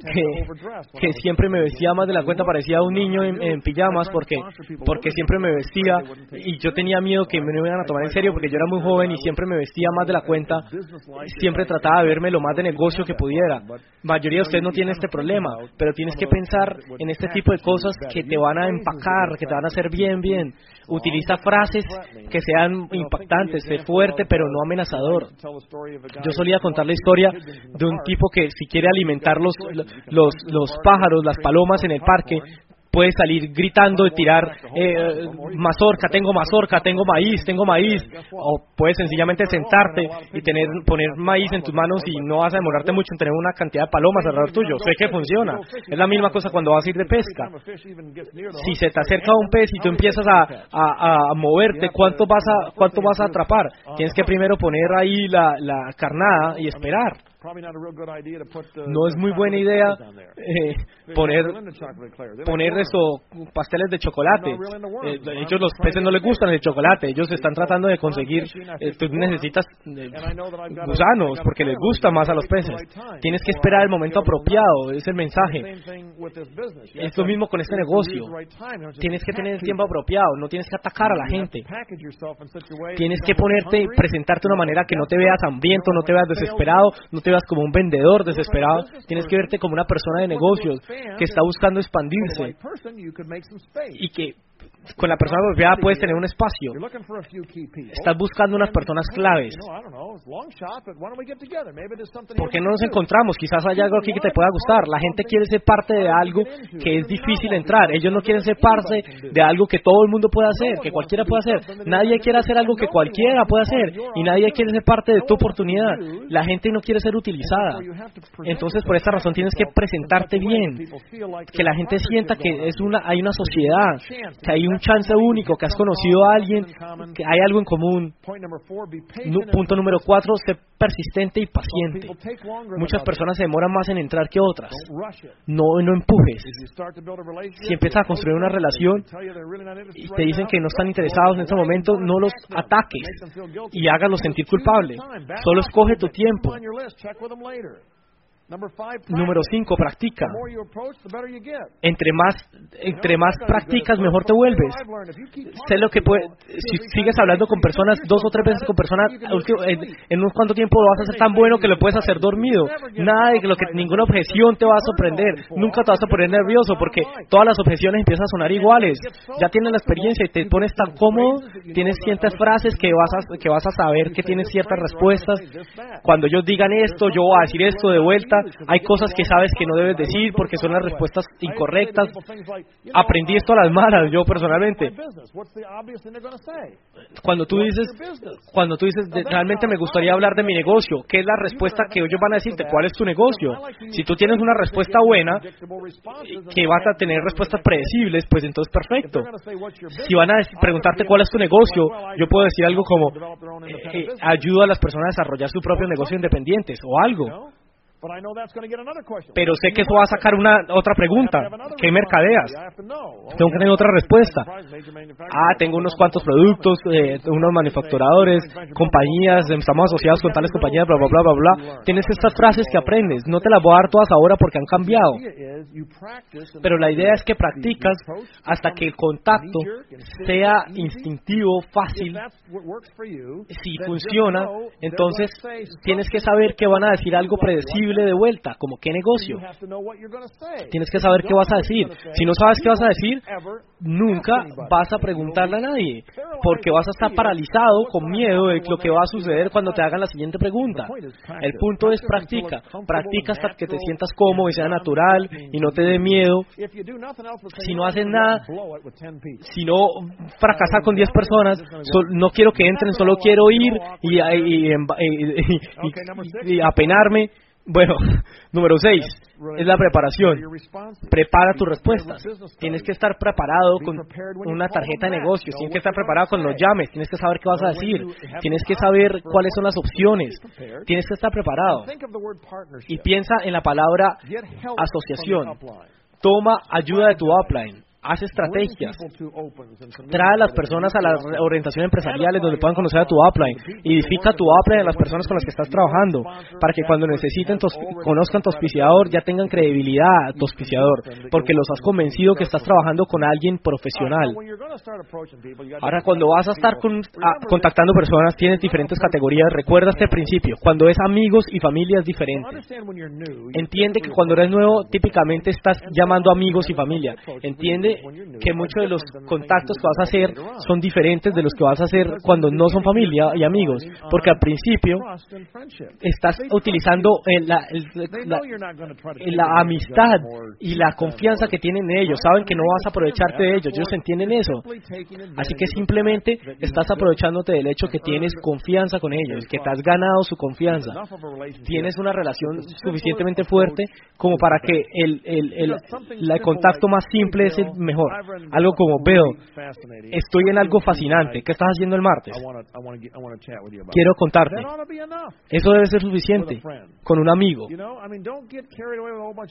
que, siempre me vestía más de la cuenta, parecía un niño en, pijamas porque, porque siempre me vestía y yo tenía miedo que me iban a tomar en serio porque yo era muy joven y siempre me vestía más de la cuenta, siempre trataba de verme lo más de negocio que pudiera. mayoría de ustedes no tiene este problema, pero tienes que pensar en este tipo de cosas que te van a empacar, que te van a hacer bien, bien. Utiliza frases que sean impactantes, sé fuerte pero no amenazador. Yo solía contar la historia de un tipo que si quiere alimentar los, los, los pájaros, las palomas en el parque, puedes salir gritando y tirar eh, mazorca, tengo mazorca, tengo maíz, tengo maíz, o puedes sencillamente sentarte y tener poner maíz en tus manos y no vas a demorarte mucho en tener una cantidad de palomas alrededor tuyo. Sé que funciona. Es la misma cosa cuando vas a ir de pesca. Si se te acerca un pez y tú empiezas a, a, moverte, ¿cuánto vas a cuánto vas a atrapar? Tienes que primero poner ahí la, la carnada y esperar. No es muy buena idea eh, (laughs) poner, poner eso, pasteles de chocolate. Eh, ellos los peces no les gustan el chocolate, ellos están tratando de conseguir, eh, tú necesitas gusanos porque les gusta más a los peces. Tienes que esperar el momento apropiado, es el mensaje. Es lo mismo con este negocio. Tienes que tener el tiempo apropiado, no tienes que atacar a la gente. Tienes que ponerte, presentarte de una manera que no te veas hambriento, no te veas desesperado, no te como un vendedor desesperado, tienes que verte como una persona de negocios que está buscando expandirse. y que con la persona apropiada puedes tener un espacio. Estás buscando unas personas claves. ¿Por qué no nos encontramos? Quizás haya algo aquí que te pueda gustar. La gente quiere ser parte de algo que es difícil entrar. Ellos no quieren ser parte de algo que todo el mundo puede hacer, que cualquiera puede hacer. Nadie quiere hacer algo que cualquiera puede hacer. Y nadie quiere ser parte de tu oportunidad. La gente no quiere ser utilizada. Entonces, por esta razón tienes que presentarte bien. Que la gente sienta que es una, hay una sociedad, que hay un chance único, que has conocido a alguien, que hay algo en común. Punto número cuatro, sé persistente y paciente. Muchas personas se demoran más en entrar que otras. No, no empujes. Si empiezas a construir una relación y te dicen que no están interesados en ese momento, no los ataques y hágalos sentir culpables. Solo escoge tu tiempo. Número 5, practica. Entre más, entre más practicas, mejor te vuelves. Sé lo que puede, si sigues hablando con personas, dos o tres veces con personas, en, un cuánto tiempo vas a ser tan bueno que lo puedes hacer dormido. Nada de lo que ninguna objeción te va a sorprender. Nunca te vas a poner nervioso porque todas las objeciones empiezan a sonar iguales. Ya tienes la experiencia y te pones tan cómodo, tienes ciertas frases que vas a, que vas a saber que tienes ciertas respuestas. Cuando ellos digan esto, yo voy a decir esto de vuelta hay cosas que sabes que no debes decir porque son las respuestas incorrectas. Aprendí esto a las malas, yo personalmente. Cuando tú dices, cuando tú dices, realmente me gustaría hablar de mi negocio, ¿qué es la respuesta que ellos van a decirte? ¿Cuál es tu negocio? Si tú tienes una respuesta buena, que vas a tener respuestas predecibles, pues entonces perfecto. Si van a preguntarte cuál es tu negocio, yo puedo decir algo como, eh, eh, ayuda a las personas a desarrollar su propio negocio independientes o algo. Pero sé que eso va a sacar una otra pregunta. ¿Qué mercadeas? Tengo que tener otra respuesta. Ah, tengo unos cuantos productos, eh, unos manufacturadores, compañías, estamos asociados con tales compañías, bla, bla, bla, bla, bla. Tienes estas frases que aprendes. No te las voy a dar todas ahora porque han cambiado. Pero la idea es que practicas hasta que el contacto sea instintivo, fácil. Si funciona, entonces tienes que saber que van a decir algo predecible de vuelta, como qué negocio. Tienes que saber qué vas a decir. Si no sabes qué vas a decir, nunca vas a preguntarle a nadie, porque vas a estar paralizado con miedo de lo que va a suceder cuando te hagan la siguiente pregunta. El punto es practica, practica hasta que te sientas cómodo y sea natural y no te dé miedo. Si no haces nada, si no fracasas con 10 personas, no quiero que entren, solo quiero ir y, y apenarme. Bueno, (laughs) número seis es la preparación. Prepara tus respuestas. Tienes que estar preparado con una tarjeta de negocios. Tienes que estar preparado con los llames. Tienes que saber qué vas a decir. Tienes que saber cuáles son las opciones. Tienes que estar preparado. Y piensa en la palabra asociación. Toma ayuda de tu upline haz estrategias, trae a las personas a las orientaciones empresariales donde puedan conocer a tu upline, edifica tu upline a las personas con las que estás trabajando, para que cuando necesiten, conozcan tu auspiciador, ya tengan credibilidad a tu auspiciador, porque los has convencido que estás trabajando con alguien profesional. Ahora, cuando vas a estar contactando personas, tienes diferentes categorías, recuerda este principio, cuando es amigos y familia es diferente. Entiende que cuando eres nuevo, típicamente estás llamando amigos y familia. Entiende que muchos de los contactos que vas a hacer son diferentes de los que vas a hacer cuando no son familia y amigos, porque al principio estás utilizando la, la, amistad y la confianza que tienen en ellos, saben que no vas a aprovecharte de ellos, ellos entienden eso, así que simplemente estás aprovechándote del hecho que tienes confianza con ellos, que te has ganado su confianza, tienes una relación suficientemente fuerte como para que el, el, el, el contacto más simple es el mejor. Algo como, Bill, estoy en algo fascinante. ¿Qué estás haciendo el martes? Quiero contarte. Eso debe ser suficiente con un amigo.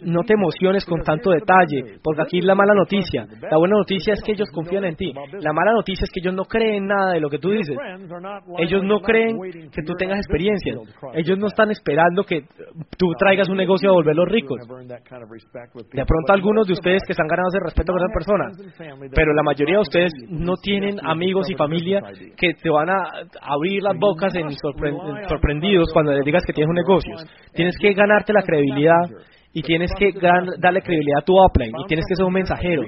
No te emociones con tanto detalle, porque aquí es la mala noticia. La buena noticia es que ellos confían en ti. La mala noticia es que ellos no creen nada de lo que tú dices. Ellos no creen que tú tengas experiencia. Ellos no están esperando que tú traigas un negocio a volverlos ricos. De pronto algunos de ustedes que están ganando ese respeto con esa persona, pero la mayoría de ustedes no tienen amigos y familia que te van a abrir las bocas en sorprendidos cuando les digas que tienes un negocio. Tienes que ganarte la credibilidad y tienes que darle credibilidad a tu upline y tienes que ser un mensajero.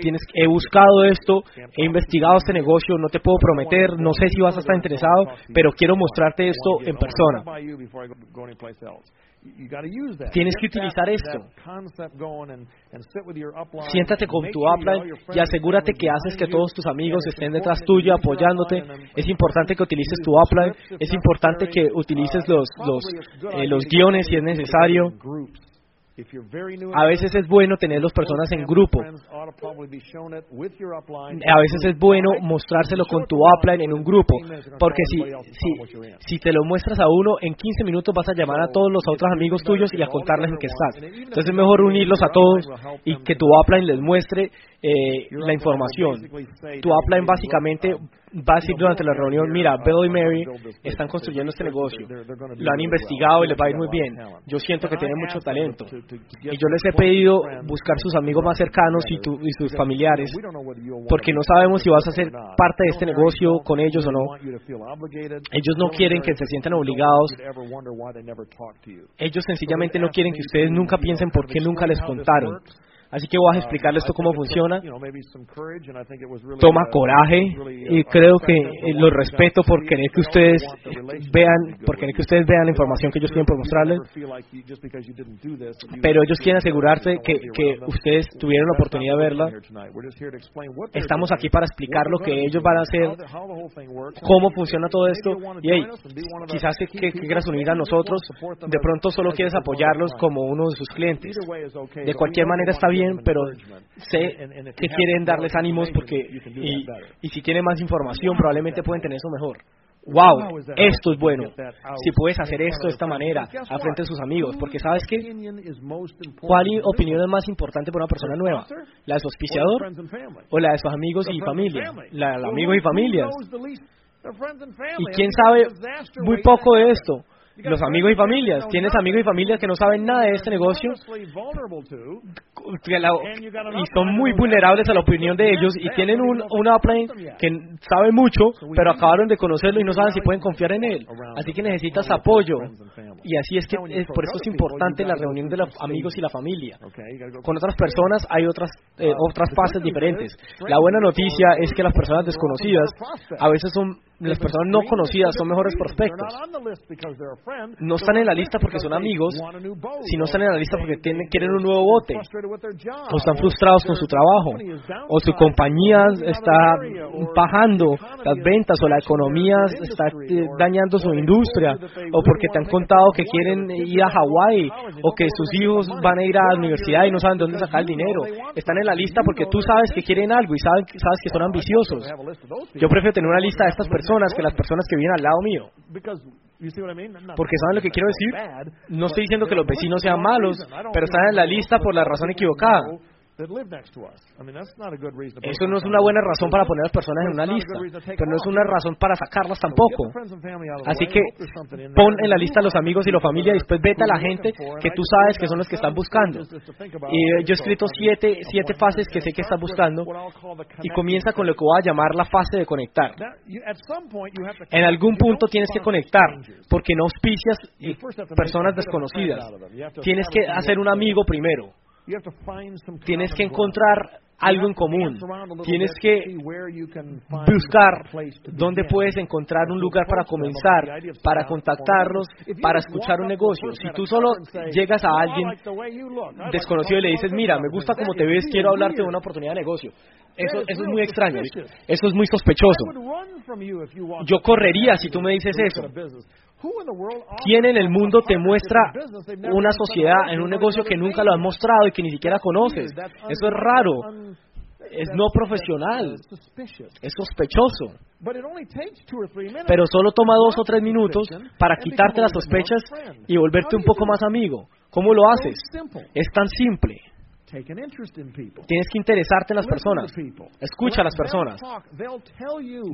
tienes, he buscado esto, he investigado este negocio, no te puedo prometer, no sé si vas a estar interesado, pero quiero mostrarte esto en persona. Tienes que utilizar esto. Siéntate con tu upline y asegúrate que haces que todos tus amigos estén detrás tuyo apoyándote. Es importante que utilices tu upline. Es importante que utilices los, los, eh, los guiones si es necesario. A veces es bueno tener las personas en grupo. A veces es bueno mostrárselo con tu upline en un grupo, porque si, si, si te lo muestras a uno, en 15 minutos vas a llamar a todos los otros amigos tuyos y a contarles en qué estás. Entonces es mejor unirlos a todos y que tu upline les muestre eh, la información. Tu upline básicamente va a decir durante la reunión, mira, Bill y Mary están construyendo este negocio, lo han investigado y les va a ir muy bien. Yo siento que tienen mucho talento. Y yo les he pedido buscar sus amigos más cercanos y, y sus familiares, porque no sabemos si vas a ser parte de este negocio con ellos o no. Ellos no quieren que se sientan obligados. Ellos sencillamente no quieren que ustedes nunca piensen por qué nunca les contaron. Así que voy a explicarles esto cómo funciona. Toma coraje y creo que eh, lo respeto por querer que ustedes vean, por querer que ustedes vean la información que ellos tienen por mostrarles. Pero ellos quieren asegurarse que, que ustedes tuvieron la oportunidad de verla. Estamos aquí para explicar lo que ellos van a hacer, cómo funciona todo esto. Y hey, quizás que, que quieras unir a nosotros, de pronto solo quieres apoyarlos como uno de sus clientes. De cualquier manera está bien pero sé que quieren darles ánimos porque y, y si tienen más información probablemente pueden tener eso mejor. Wow, esto es bueno. Si puedes hacer esto de esta manera, a frente de sus amigos, porque sabes qué, ¿cuál opinión es más importante para una persona nueva? ¿La de su auspiciador o la de sus amigos y familia? La de los amigos y familias. ¿Y quién sabe muy poco de esto? Los amigos y familias. Tienes amigos y familias que no saben nada de este negocio y son muy vulnerables a la opinión de ellos y tienen un, un upline que sabe mucho, pero acabaron de conocerlo y no saben si pueden confiar en él. Así que necesitas apoyo. Y así es que por eso es importante la reunión de los amigos y la familia. Con otras personas hay otras, eh, otras fases diferentes. La buena noticia es que las personas desconocidas a veces son las personas no conocidas son mejores prospectos. No están en la lista porque son amigos, sino están en la lista porque tienen, quieren un nuevo bote, o están frustrados con su trabajo, o su compañía está bajando las ventas, o la economía está dañando su industria, o porque te han contado que quieren ir a Hawái, o que sus hijos van a ir a la universidad y no saben dónde sacar el dinero. Están en la lista porque tú sabes que quieren algo y sabes, sabes que son ambiciosos. Yo prefiero tener una lista de estas personas que las personas que vienen al lado mío. Porque saben lo que quiero decir. No estoy diciendo que los vecinos sean malos, pero están en la lista por la razón equivocada. Eso no es una buena razón para poner a las personas en una lista, pero no es una razón para sacarlas tampoco. Así que pon en la lista a los amigos y la familia y después vete a la gente que tú sabes que son los que están buscando. Y yo he escrito siete, siete fases que sé que estás buscando y comienza con lo que voy a llamar la fase de conectar. En algún punto tienes que conectar porque no auspicias personas desconocidas. Tienes que hacer un amigo primero. Tienes que encontrar algo en común. Tienes que buscar dónde puedes encontrar un lugar para comenzar, para contactarlos, para escuchar un negocio. Si tú solo llegas a alguien desconocido y le dices, mira, me gusta cómo te ves, quiero hablarte de una oportunidad de negocio. Eso, eso es muy extraño, eso es muy sospechoso. Yo correría si tú me dices eso. ¿Quién en el mundo te muestra una sociedad en un negocio que nunca lo has mostrado y que ni siquiera conoces? Eso es raro. Es no profesional. Es sospechoso. Pero solo toma dos o tres minutos para quitarte las sospechas y volverte un poco más amigo. ¿Cómo lo haces? Es tan simple. Tienes que interesarte en las personas. Escucha a las personas.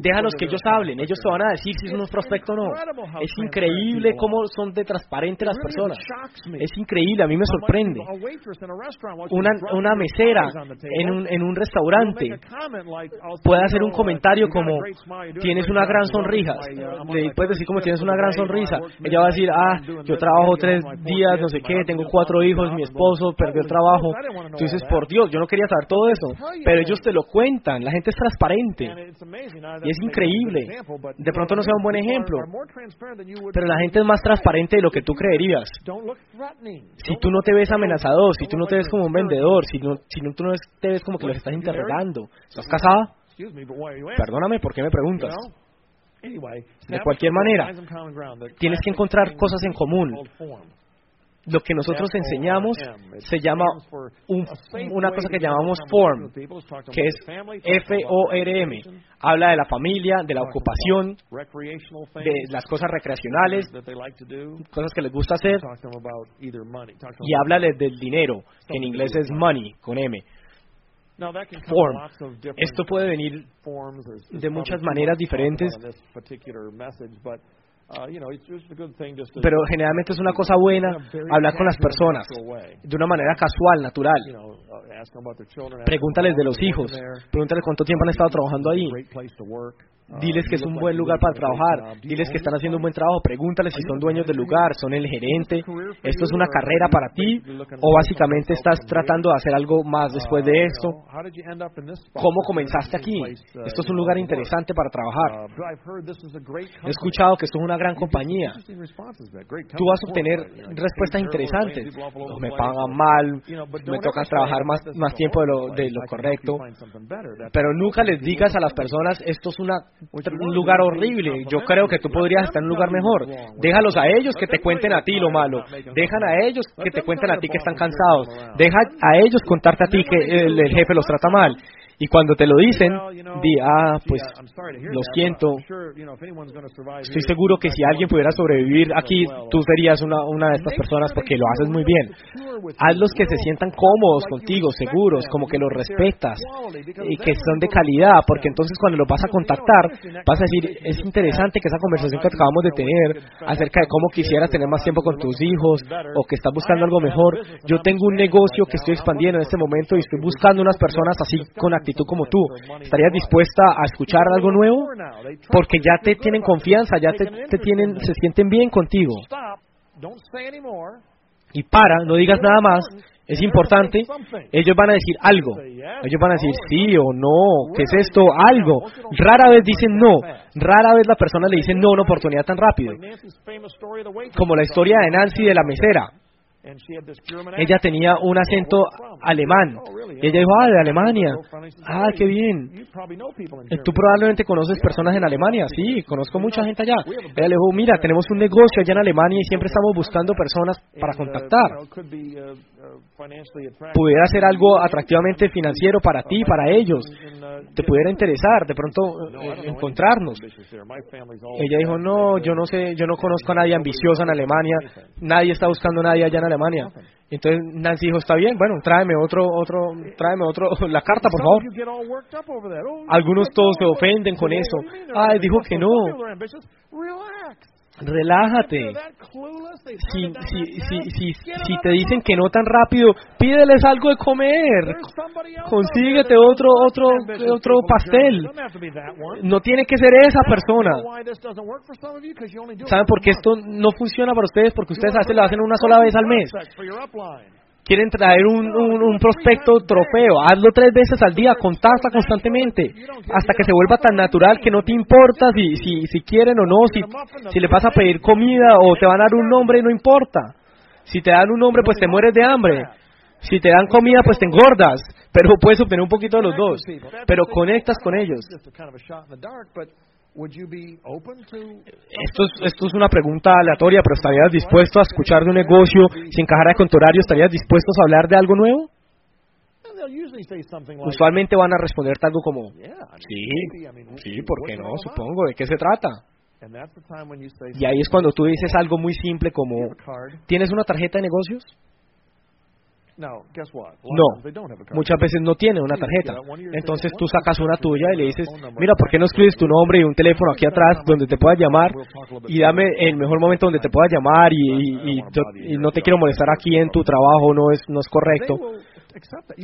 Déjalos que ellos hablen. Ellos te van a decir si es un prospecto o no. Es increíble cómo son de transparentes las personas. Es increíble, a mí me sorprende. Una, una mesera en un, en un restaurante puede hacer un comentario como tienes una gran sonrisa. Le puedes decir como tienes una gran sonrisa. Ella va a decir, ah, yo trabajo tres días, no sé qué, tengo cuatro hijos, mi esposo perdió el trabajo. Tú dices, por Dios, yo no quería saber todo eso. Pero ellos te lo cuentan, la gente es transparente. Y es increíble. De pronto no sea un buen ejemplo. Pero la gente es más transparente de lo que tú creerías. Si tú no te ves amenazador, si tú no te ves como un vendedor, si, no, si tú no te ves como que los estás interrogando. ¿Estás casada? Perdóname, ¿por qué me preguntas? De cualquier manera, tienes que encontrar cosas en común lo que nosotros enseñamos se llama una cosa que llamamos FORM, que es F-O-R-M. Habla de la familia, de la ocupación, de las cosas recreacionales, cosas que les gusta hacer, y habla del dinero, que en inglés es money, con M. Form. Esto puede venir de muchas maneras diferentes, Uh, Pero generalmente es una cosa buena hablar con las personas de una manera casual, natural. Pregúntales de los hijos, pregúntales cuánto tiempo han estado trabajando ahí. Diles que es un buen lugar para trabajar. Diles que están haciendo un buen trabajo. Pregúntales si son dueños del lugar, son el gerente. ¿Esto es una carrera para ti? ¿O básicamente estás tratando de hacer algo más después de esto? ¿Cómo comenzaste aquí? Esto es un lugar interesante para trabajar. He escuchado que esto es una gran compañía. Tú vas a obtener respuestas interesantes. Me pagan mal, me toca trabajar más, más tiempo de lo, de lo correcto. Pero nunca les digas a las personas, esto es una un lugar horrible. Yo creo que tú podrías estar en un lugar mejor. Déjalos a ellos que te cuenten a ti lo malo. Dejan a ellos que te cuenten a ti que están cansados. Deja a ellos contarte a ti que el jefe los trata mal. Y cuando te lo dicen, di, ah, pues lo siento. Estoy seguro que si alguien pudiera sobrevivir aquí, tú serías una, una de estas personas porque lo haces muy bien. Hazlos que se sientan cómodos contigo, seguros, como que los respetas y que son de calidad, porque entonces cuando lo vas a contactar, vas a decir, es interesante que esa conversación que acabamos de tener acerca de cómo quisieras tener más tiempo con tus hijos o que estás buscando algo mejor. Yo tengo un negocio que estoy expandiendo en este momento y estoy buscando unas personas así con actitud como tú, ¿estarías dispuesta a escuchar algo nuevo? Porque ya te tienen confianza, ya te, te tienen, se sienten bien contigo. Y para, no digas nada más, es importante, ellos van a decir algo. Ellos van a decir sí o no, ¿qué es esto? Algo. Rara vez dicen no. Rara vez la persona le dice no a una oportunidad tan rápido. Como la historia de Nancy de la mesera. Ella tenía un acento alemán. Ella dijo, ah, de Alemania. Ah, qué bien. Tú probablemente conoces personas en Alemania. Sí, conozco mucha gente allá. Ella le dijo, mira, tenemos un negocio allá en Alemania y siempre estamos buscando personas para contactar. Pudiera ser algo atractivamente financiero para ti, para ellos. Te pudiera interesar de pronto eh, encontrarnos. Ella dijo, no, yo no sé, yo no conozco a nadie ambicioso en Alemania. Nadie está buscando a nadie allá en Alemania. Entonces Nancy dijo, está bien, bueno, tráeme otro, otro, tráeme otro, (laughs) la carta, por favor. Algunos todos se ofenden con eso. Ay, dijo que no. Relájate. Si, si, si, si, te dicen que no tan rápido, pídeles algo de comer. Consíguete otro, otro, otro pastel. No tiene que ser esa persona. ¿Saben por qué esto no funciona para ustedes? Porque ustedes a lo hacen una sola vez al mes quieren traer un, prospecto trofeo, hazlo tres veces al día, contacta constantemente, hasta que se vuelva tan natural que no te importa si, si, si quieren o no, si, si le vas a pedir comida o te van a dar un nombre, no importa. Si te dan un nombre, pues te mueres de hambre. Si te dan comida, pues te engordas. Pero puedes obtener un poquito de los dos. Pero conectas con ellos. Esto es, esto es una pregunta aleatoria, pero ¿estarías dispuesto a escuchar de un negocio sin encajara con tu horario? ¿Estarías dispuesto a hablar de algo nuevo? Usualmente van a responderte algo como, sí, sí, ¿por qué no? Supongo, ¿de qué se trata? Y ahí es cuando tú dices algo muy simple como, ¿tienes una tarjeta de negocios? No, muchas veces no tiene una tarjeta. Entonces tú sacas una tuya y le dices, mira, ¿por qué no escribes tu nombre y un teléfono aquí atrás donde te puedas llamar y dame el mejor momento donde te puedas llamar y, y no te quiero molestar aquí en tu trabajo, no es, no es correcto?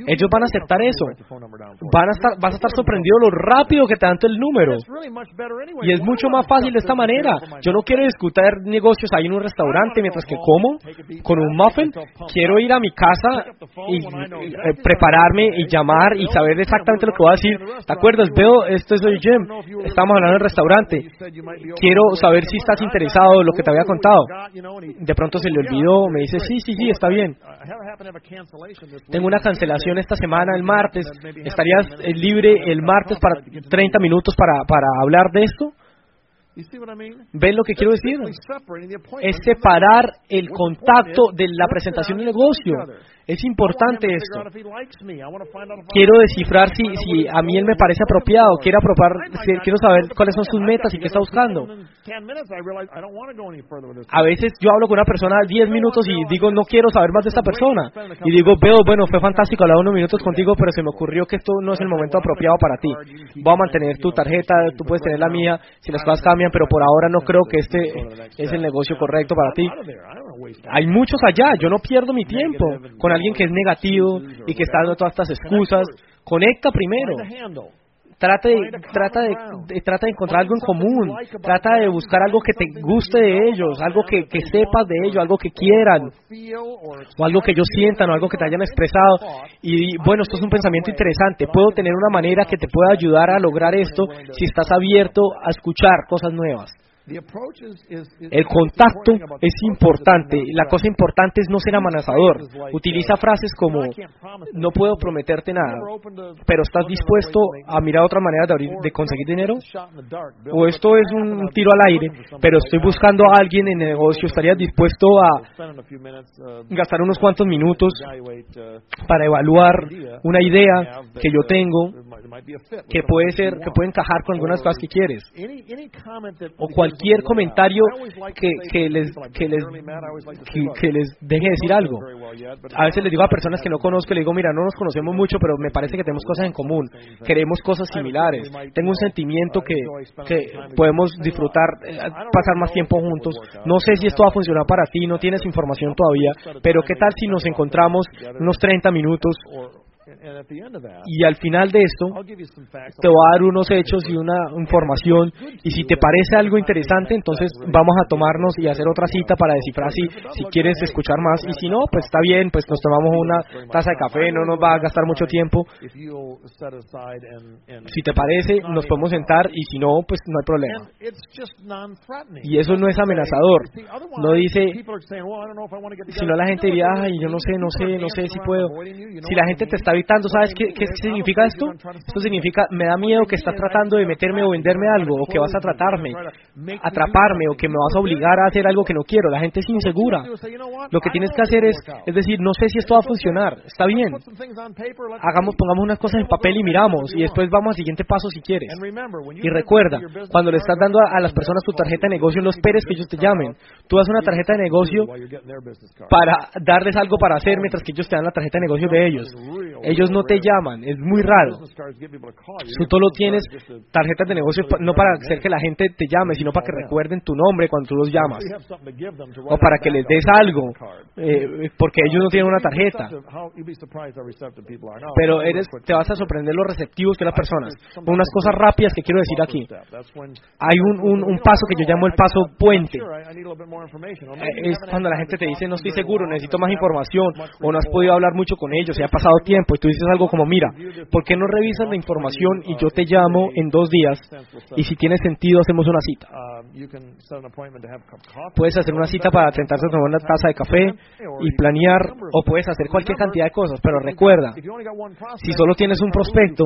Ellos van a aceptar eso. Van a estar, vas a estar sorprendido lo rápido que te dan el número. Y es mucho más fácil de esta manera. Yo no quiero discutir negocios ahí en un restaurante mientras que como con un muffin. Quiero ir a mi casa y, eh, prepararme y llamar y saber exactamente lo que voy a decir. ¿Te acuerdas? Veo, esto es el Jim. Estamos hablando del restaurante. Quiero saber si estás interesado en lo que te había contado. De pronto se le olvidó. Me dice, sí, sí, sí, está bien. Tengo una cancelación esta semana, el martes. ¿Estarías eh, libre el martes para 30 minutos para, para hablar de esto? ¿Ven lo que quiero decir? Es separar el contacto de la presentación del negocio. Es importante esto. Quiero descifrar si, si a mí él me parece apropiado. Quiero, aprobar, quiero saber cuáles son sus metas y qué está buscando. A veces yo hablo con una persona 10 minutos y digo, no quiero saber más de esta persona. Y digo, veo, bueno, fue fantástico hablar unos minutos contigo, pero se me ocurrió que esto no es el momento apropiado para ti. Voy a mantener tu tarjeta, tú puedes tener la mía, si las cosas cambian, pero por ahora no creo que este es el negocio correcto para ti. Hay muchos allá, yo no pierdo mi tiempo con alguien que es negativo y que está dando todas estas excusas. Conecta primero. Trata de, trata, de, trata de encontrar algo en común, trata de buscar algo que te guste de ellos, algo que, que sepas de ellos, algo que quieran, o algo que ellos sientan, o algo que te hayan expresado. Y bueno, esto es un pensamiento interesante, puedo tener una manera que te pueda ayudar a lograr esto si estás abierto a escuchar cosas nuevas. El contacto es importante. La cosa importante es no ser amenazador. Utiliza frases como no puedo prometerte nada, pero estás dispuesto a mirar otra manera de, de conseguir dinero. O esto es un tiro al aire, pero estoy buscando a alguien en el negocio. ¿Estarías dispuesto a gastar unos cuantos minutos para evaluar una idea que yo tengo que puede ser que puede encajar con algunas cosas que quieres? O cualquier cualquier comentario que, que, les, que, les, que, les deje decir algo. A veces les digo a personas que no conozco, le digo, mira, no nos conocemos mucho, pero me parece que tenemos cosas en común, queremos cosas similares, tengo un sentimiento que, que podemos disfrutar, eh, pasar más tiempo juntos. No sé si esto va a funcionar para ti, no tienes información todavía, pero ¿qué tal si nos encontramos unos 30 minutos y al final de esto, te voy a dar unos hechos y una información. Y si te parece algo interesante, entonces vamos a tomarnos y hacer otra cita para descifrar si, si quieres escuchar más. Y si no, pues está bien, pues nos tomamos una taza de café, no nos va a gastar mucho tiempo. Si te parece, nos podemos sentar y si no, pues no hay problema. Y eso no es amenazador. No dice, si no la gente diría, ay, yo no sé, no sé, no sé si puedo. Si la gente te está ¿sabes qué, qué significa esto? Esto significa, me da miedo que estás tratando de meterme o venderme algo, o que vas a tratarme, atraparme, o que me vas a obligar a hacer algo que no quiero. La gente es insegura. Lo que tienes que hacer es, es decir, no sé si esto va a funcionar. Está bien. Hagamos, pongamos unas cosas en papel y miramos, y después vamos al siguiente paso si quieres. Y recuerda, cuando le estás dando a, las personas tu tarjeta de negocio, no esperes que ellos te llamen. Tú das una tarjeta de negocio para darles algo para hacer mientras que ellos te dan la tarjeta de negocio de ellos. Ellos no te llaman, es muy raro. Tú solo tienes tarjetas de negocio no para hacer que la gente te llame, sino para que recuerden tu nombre cuando tú los llamas. O para que les des algo, eh, porque ellos no tienen una tarjeta. Pero eres, te vas a sorprender los receptivos que las personas. Unas cosas rápidas que quiero decir aquí. Hay un, un, paso que yo llamo el paso puente. Eh, es cuando la gente te dice, no estoy seguro, necesito más información, o no has podido hablar mucho con ellos, y ha pasado tiempo y tú dices algo como, mira, ¿por qué no revisas la información y yo te llamo en dos días y si tiene sentido hacemos una cita? Puedes hacer una cita para sentarte a tomar una taza de café y planear o puedes hacer cualquier cantidad de cosas, pero recuerda, si solo tienes un prospecto,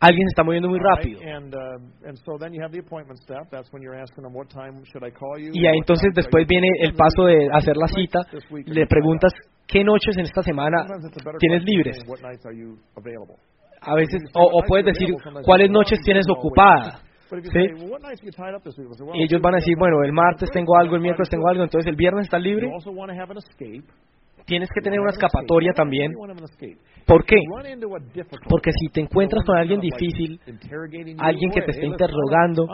alguien se está moviendo muy rápido. Y entonces después viene el paso de hacer la cita, le preguntas qué noches en esta semana tienes libres. A veces, o, puedes decir cuáles noches tienes ocupadas. Y ellos van a decir, bueno, el martes tengo algo, el miércoles tengo algo, entonces el viernes está libre. Tienes que tener una escapatoria también. ¿Por qué? Porque si te encuentras con alguien difícil, alguien que te está interrogando,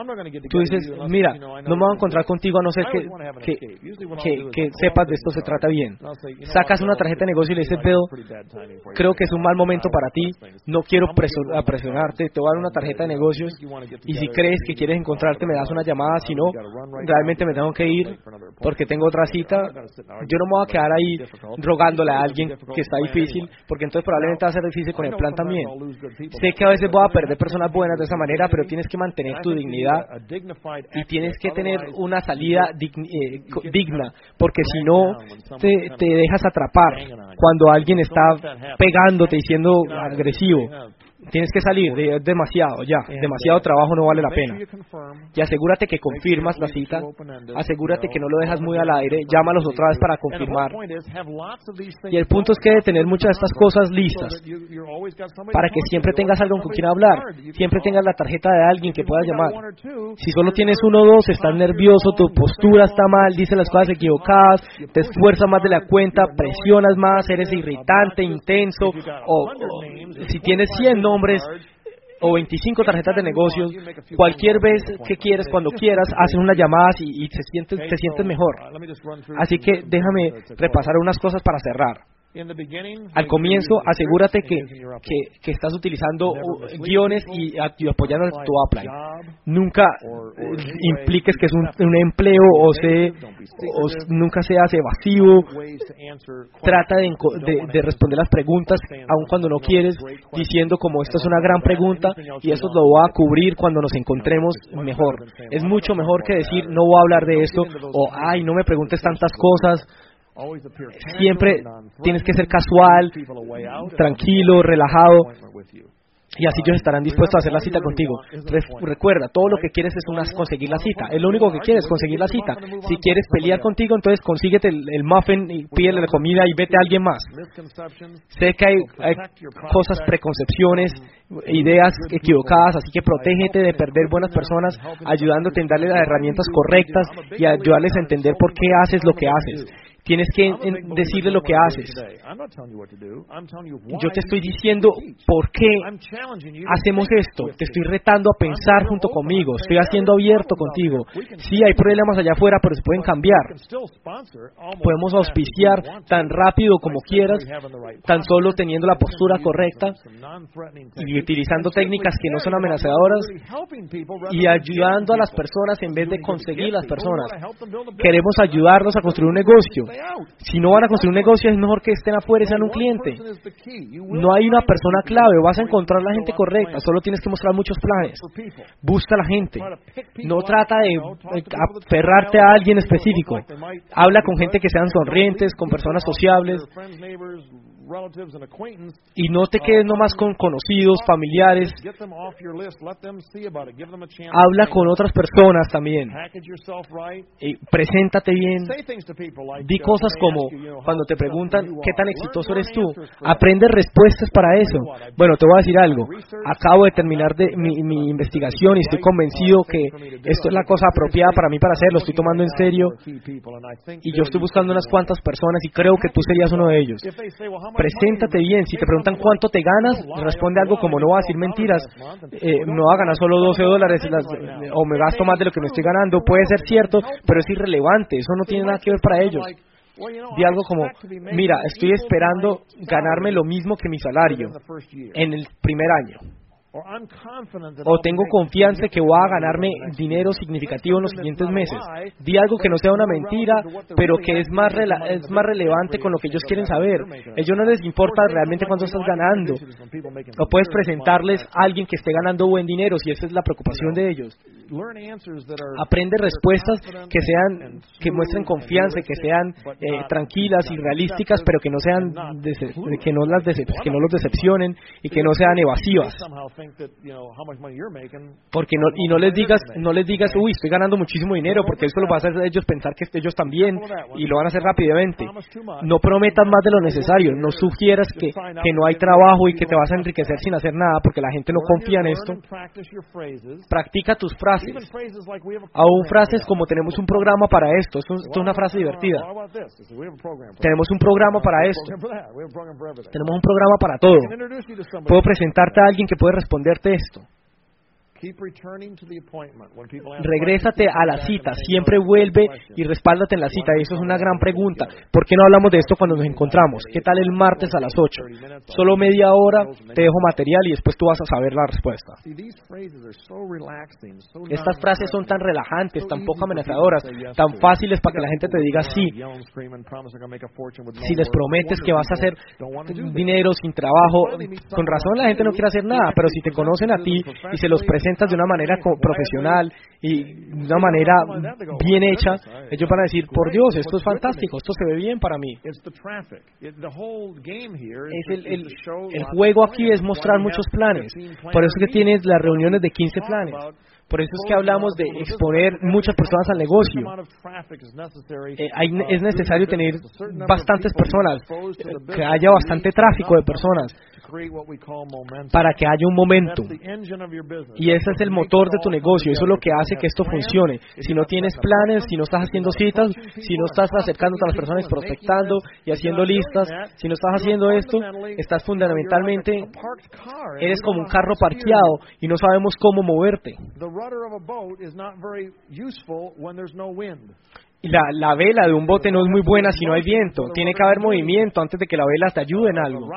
tú dices, mira, no me voy a encontrar contigo a no ser que, que, sepas de esto se trata bien. Sacas una tarjeta de negocio y le dices, veo, creo que es un mal momento para ti, no quiero presionarte, te voy a dar una tarjeta de negocios y si crees que quieres encontrarte me das una llamada, si no, realmente me tengo que ir porque tengo otra cita, yo no me voy a quedar ahí rogándole a alguien que está difícil, porque entonces probablemente va a ser difícil con el plan también. Sé que a veces voy a perder personas buenas de esa manera, pero tienes que mantener tu dignidad y tienes que tener una salida eh, digna, porque si no te, te dejas atrapar cuando alguien está pegándote y siendo agresivo Tienes que salir, es demasiado, ya, demasiado trabajo no vale la pena. Y asegúrate que confirmas la cita, asegúrate que no lo dejas muy al aire, llámalos otra vez para confirmar. Y el punto es que de tener muchas de estas cosas listas, para que siempre tengas algo con quien hablar, siempre tengas la tarjeta de alguien que puedas llamar. Si solo tienes uno o dos, estás nervioso, tu postura está mal, dices las cosas equivocadas, te esfuerzas más de la cuenta, presionas más, eres irritante, intenso, o, si tienes 100 nombres o 25 tarjetas de negocios, cualquier vez que quieres, cuando quieras, hacen una llamada y, te, sientes, te sientes mejor. Así que déjame repasar unas cosas para cerrar. Al comienzo, asegúrate que, que, estás utilizando guiones y, apoyando tu upline. Nunca impliques que es un, empleo o, se, o nunca seas evasivo. Trata de, de, responder las preguntas, aun cuando no quieres, diciendo como esto es una gran pregunta y eso lo voy a cubrir cuando nos encontremos mejor. Es mucho mejor que decir no voy a hablar de esto o ay, no me preguntes tantas cosas Siempre tienes que ser casual, tranquilo, relajado. Y así ellos estarán dispuestos a hacer la cita contigo. recuerda, todo lo que quieres es conseguir la cita. Es lo único que quieres, conseguir la cita. Si quieres pelear contigo, entonces consíguete el, muffin y pídele la comida y vete a alguien más. Sé que hay, hay cosas, preconcepciones, ideas equivocadas, así que protégete de perder buenas personas, ayudándote en darle las herramientas correctas y ayudarles a entender por qué haces lo que haces. Tienes que decirle lo que haces. Yo te estoy diciendo por qué hacemos esto. Te estoy retando a pensar junto conmigo. Estoy haciendo abierto contigo. Sí, hay problemas allá afuera, pero se pueden cambiar. Podemos auspiciar tan rápido como quieras, tan solo teniendo la postura correcta y utilizando técnicas que no son amenazadoras y ayudando a las personas en vez de conseguir las personas. Queremos ayudarlos a construir un negocio. Si no van a construir un negocio, es mejor que estén afuera y sean un cliente. No hay una persona clave, vas a encontrar la gente correcta, solo tienes que mostrar muchos planes. Busca a la gente. No trata de aferrarte a alguien específico. Habla con gente que sean sonrientes, con personas sociables, y no te quedes nomás con conocidos, familiares. Habla con otras personas también. Y preséntate bien. Di cosas como cuando te preguntan qué tan exitoso eres tú. Aprende respuestas para eso. Bueno, te voy a decir algo. Acabo de terminar de mi, mi investigación y estoy convencido que esto es la cosa apropiada para mí para hacerlo. Estoy tomando en serio. Y yo estoy buscando unas cuantas personas y creo que tú serías uno de ellos preséntate bien. Si te preguntan cuánto te ganas, responde algo como no va a decir mentiras, eh, no va a ganar solo 12 dólares o me gasto más de lo que me estoy ganando. Puede ser cierto, pero es irrelevante. Eso no tiene nada que ver para ellos. Di algo como, mira, estoy esperando ganarme lo mismo que mi salario en el primer año o tengo confianza que voy a ganarme dinero significativo en los siguientes meses. Di algo que no sea una mentira, pero que es más, es más relevante con lo que ellos quieren saber. A ellos no les importa realmente cuánto estás ganando. O puedes presentarles a alguien que esté ganando buen dinero si esa es la preocupación de ellos. Aprende respuestas que sean que muestren confianza, que sean eh, tranquilas y realísticas, pero que no sean que no las que no los decepcionen y que no sean evasivas. Porque no, y no les digas, no les digas, uy, estoy ganando muchísimo dinero, porque eso lo va a hacer ellos pensar que ellos también y lo van a hacer rápidamente. No prometas más de lo necesario, no sugieras que, que no hay trabajo y que te vas a enriquecer sin hacer nada, porque la gente no confía en esto. Practica tus frases. Aún frases como tenemos un programa para esto, esto es una frase divertida. Tenemos un programa para esto. Tenemos un programa para todo. Puedo presentarte a alguien que puede responder responderte esto. Regrésate a la cita, siempre vuelve y respáldate en la cita. Eso es una gran pregunta. ¿Por qué no hablamos de esto cuando nos encontramos? ¿Qué tal el martes a las 8? Solo media hora, te dejo material y después tú vas a saber la respuesta. Estas frases son tan relajantes, tan poco amenazadoras, tan fáciles para que la gente te diga sí. Si les prometes que vas a hacer dinero sin trabajo, con razón la gente no quiere hacer nada, pero si te conocen a ti y se los presentan, presentas de una manera profesional y de una manera bien hecha, ellos van a decir, por Dios, esto es fantástico, esto se ve bien para mí. Es el, el, el juego aquí es mostrar muchos planes. Por eso que tienes las reuniones de 15 planes. Por eso es que hablamos de exponer muchas personas al negocio. Eh, es necesario tener bastantes personas, que haya bastante tráfico de personas para que haya un momento. Y ese es el motor de tu negocio, eso es lo que hace que esto funcione. Si no tienes planes, si no estás haciendo citas, si no estás acercándote a las personas, prospectando y haciendo listas, si no estás haciendo esto, estás fundamentalmente, eres como un carro parqueado y no sabemos cómo moverte la, la, vela de un bote no es muy buena si no hay viento. Tiene que haber movimiento antes de que la vela te ayude en algo.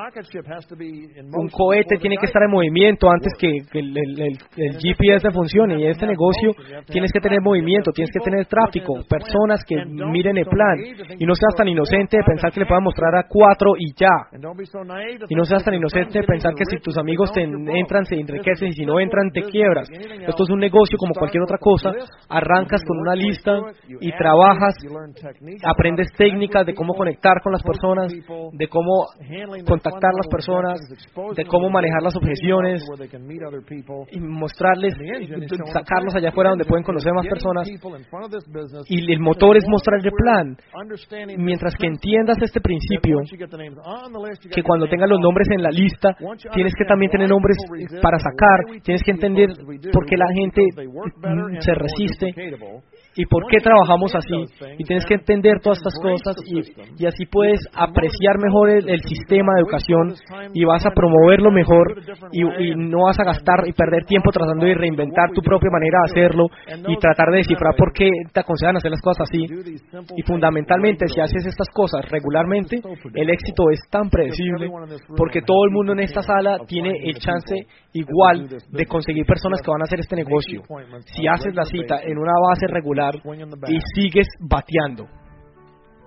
Un cohete tiene que estar en movimiento antes que, el, el, GPS funcione. Y este negocio tienes que tener movimiento, tienes que tener tráfico, personas que miren el plan. Y no seas tan inocente de pensar que le puedan mostrar a cuatro y ya. Y no seas tan inocente de pensar que si tus amigos te entran se enriquecen y si no entran te quiebras. Esto es un negocio como cualquier otra cosa. Arrancas con una lista y trabajas aprendes técnicas de cómo conectar con las personas, de cómo contactar a las personas, de cómo manejar las objeciones y mostrarles, sacarlos allá afuera donde pueden conocer más personas. Y el motor es mostrar el plan. Mientras que entiendas este principio, que cuando tengas los nombres en la lista, tienes que también tener nombres para sacar, tienes que entender por qué la gente se resiste y por qué trabajamos así. Y tienes que entender todas estas cosas y, así puedes apreciar mejor el, sistema de educación y vas a promoverlo mejor y, no vas a gastar y perder tiempo tratando de reinventar tu propia manera de hacerlo y tratar de descifrar por qué te aconsejan hacer las cosas así. Y fundamentalmente, si haces estas cosas regularmente, el éxito es tan predecible porque todo el mundo en esta sala tiene el chance igual de conseguir personas que van a hacer este negocio. Si haces la cita en una base regular, y sigues bateando.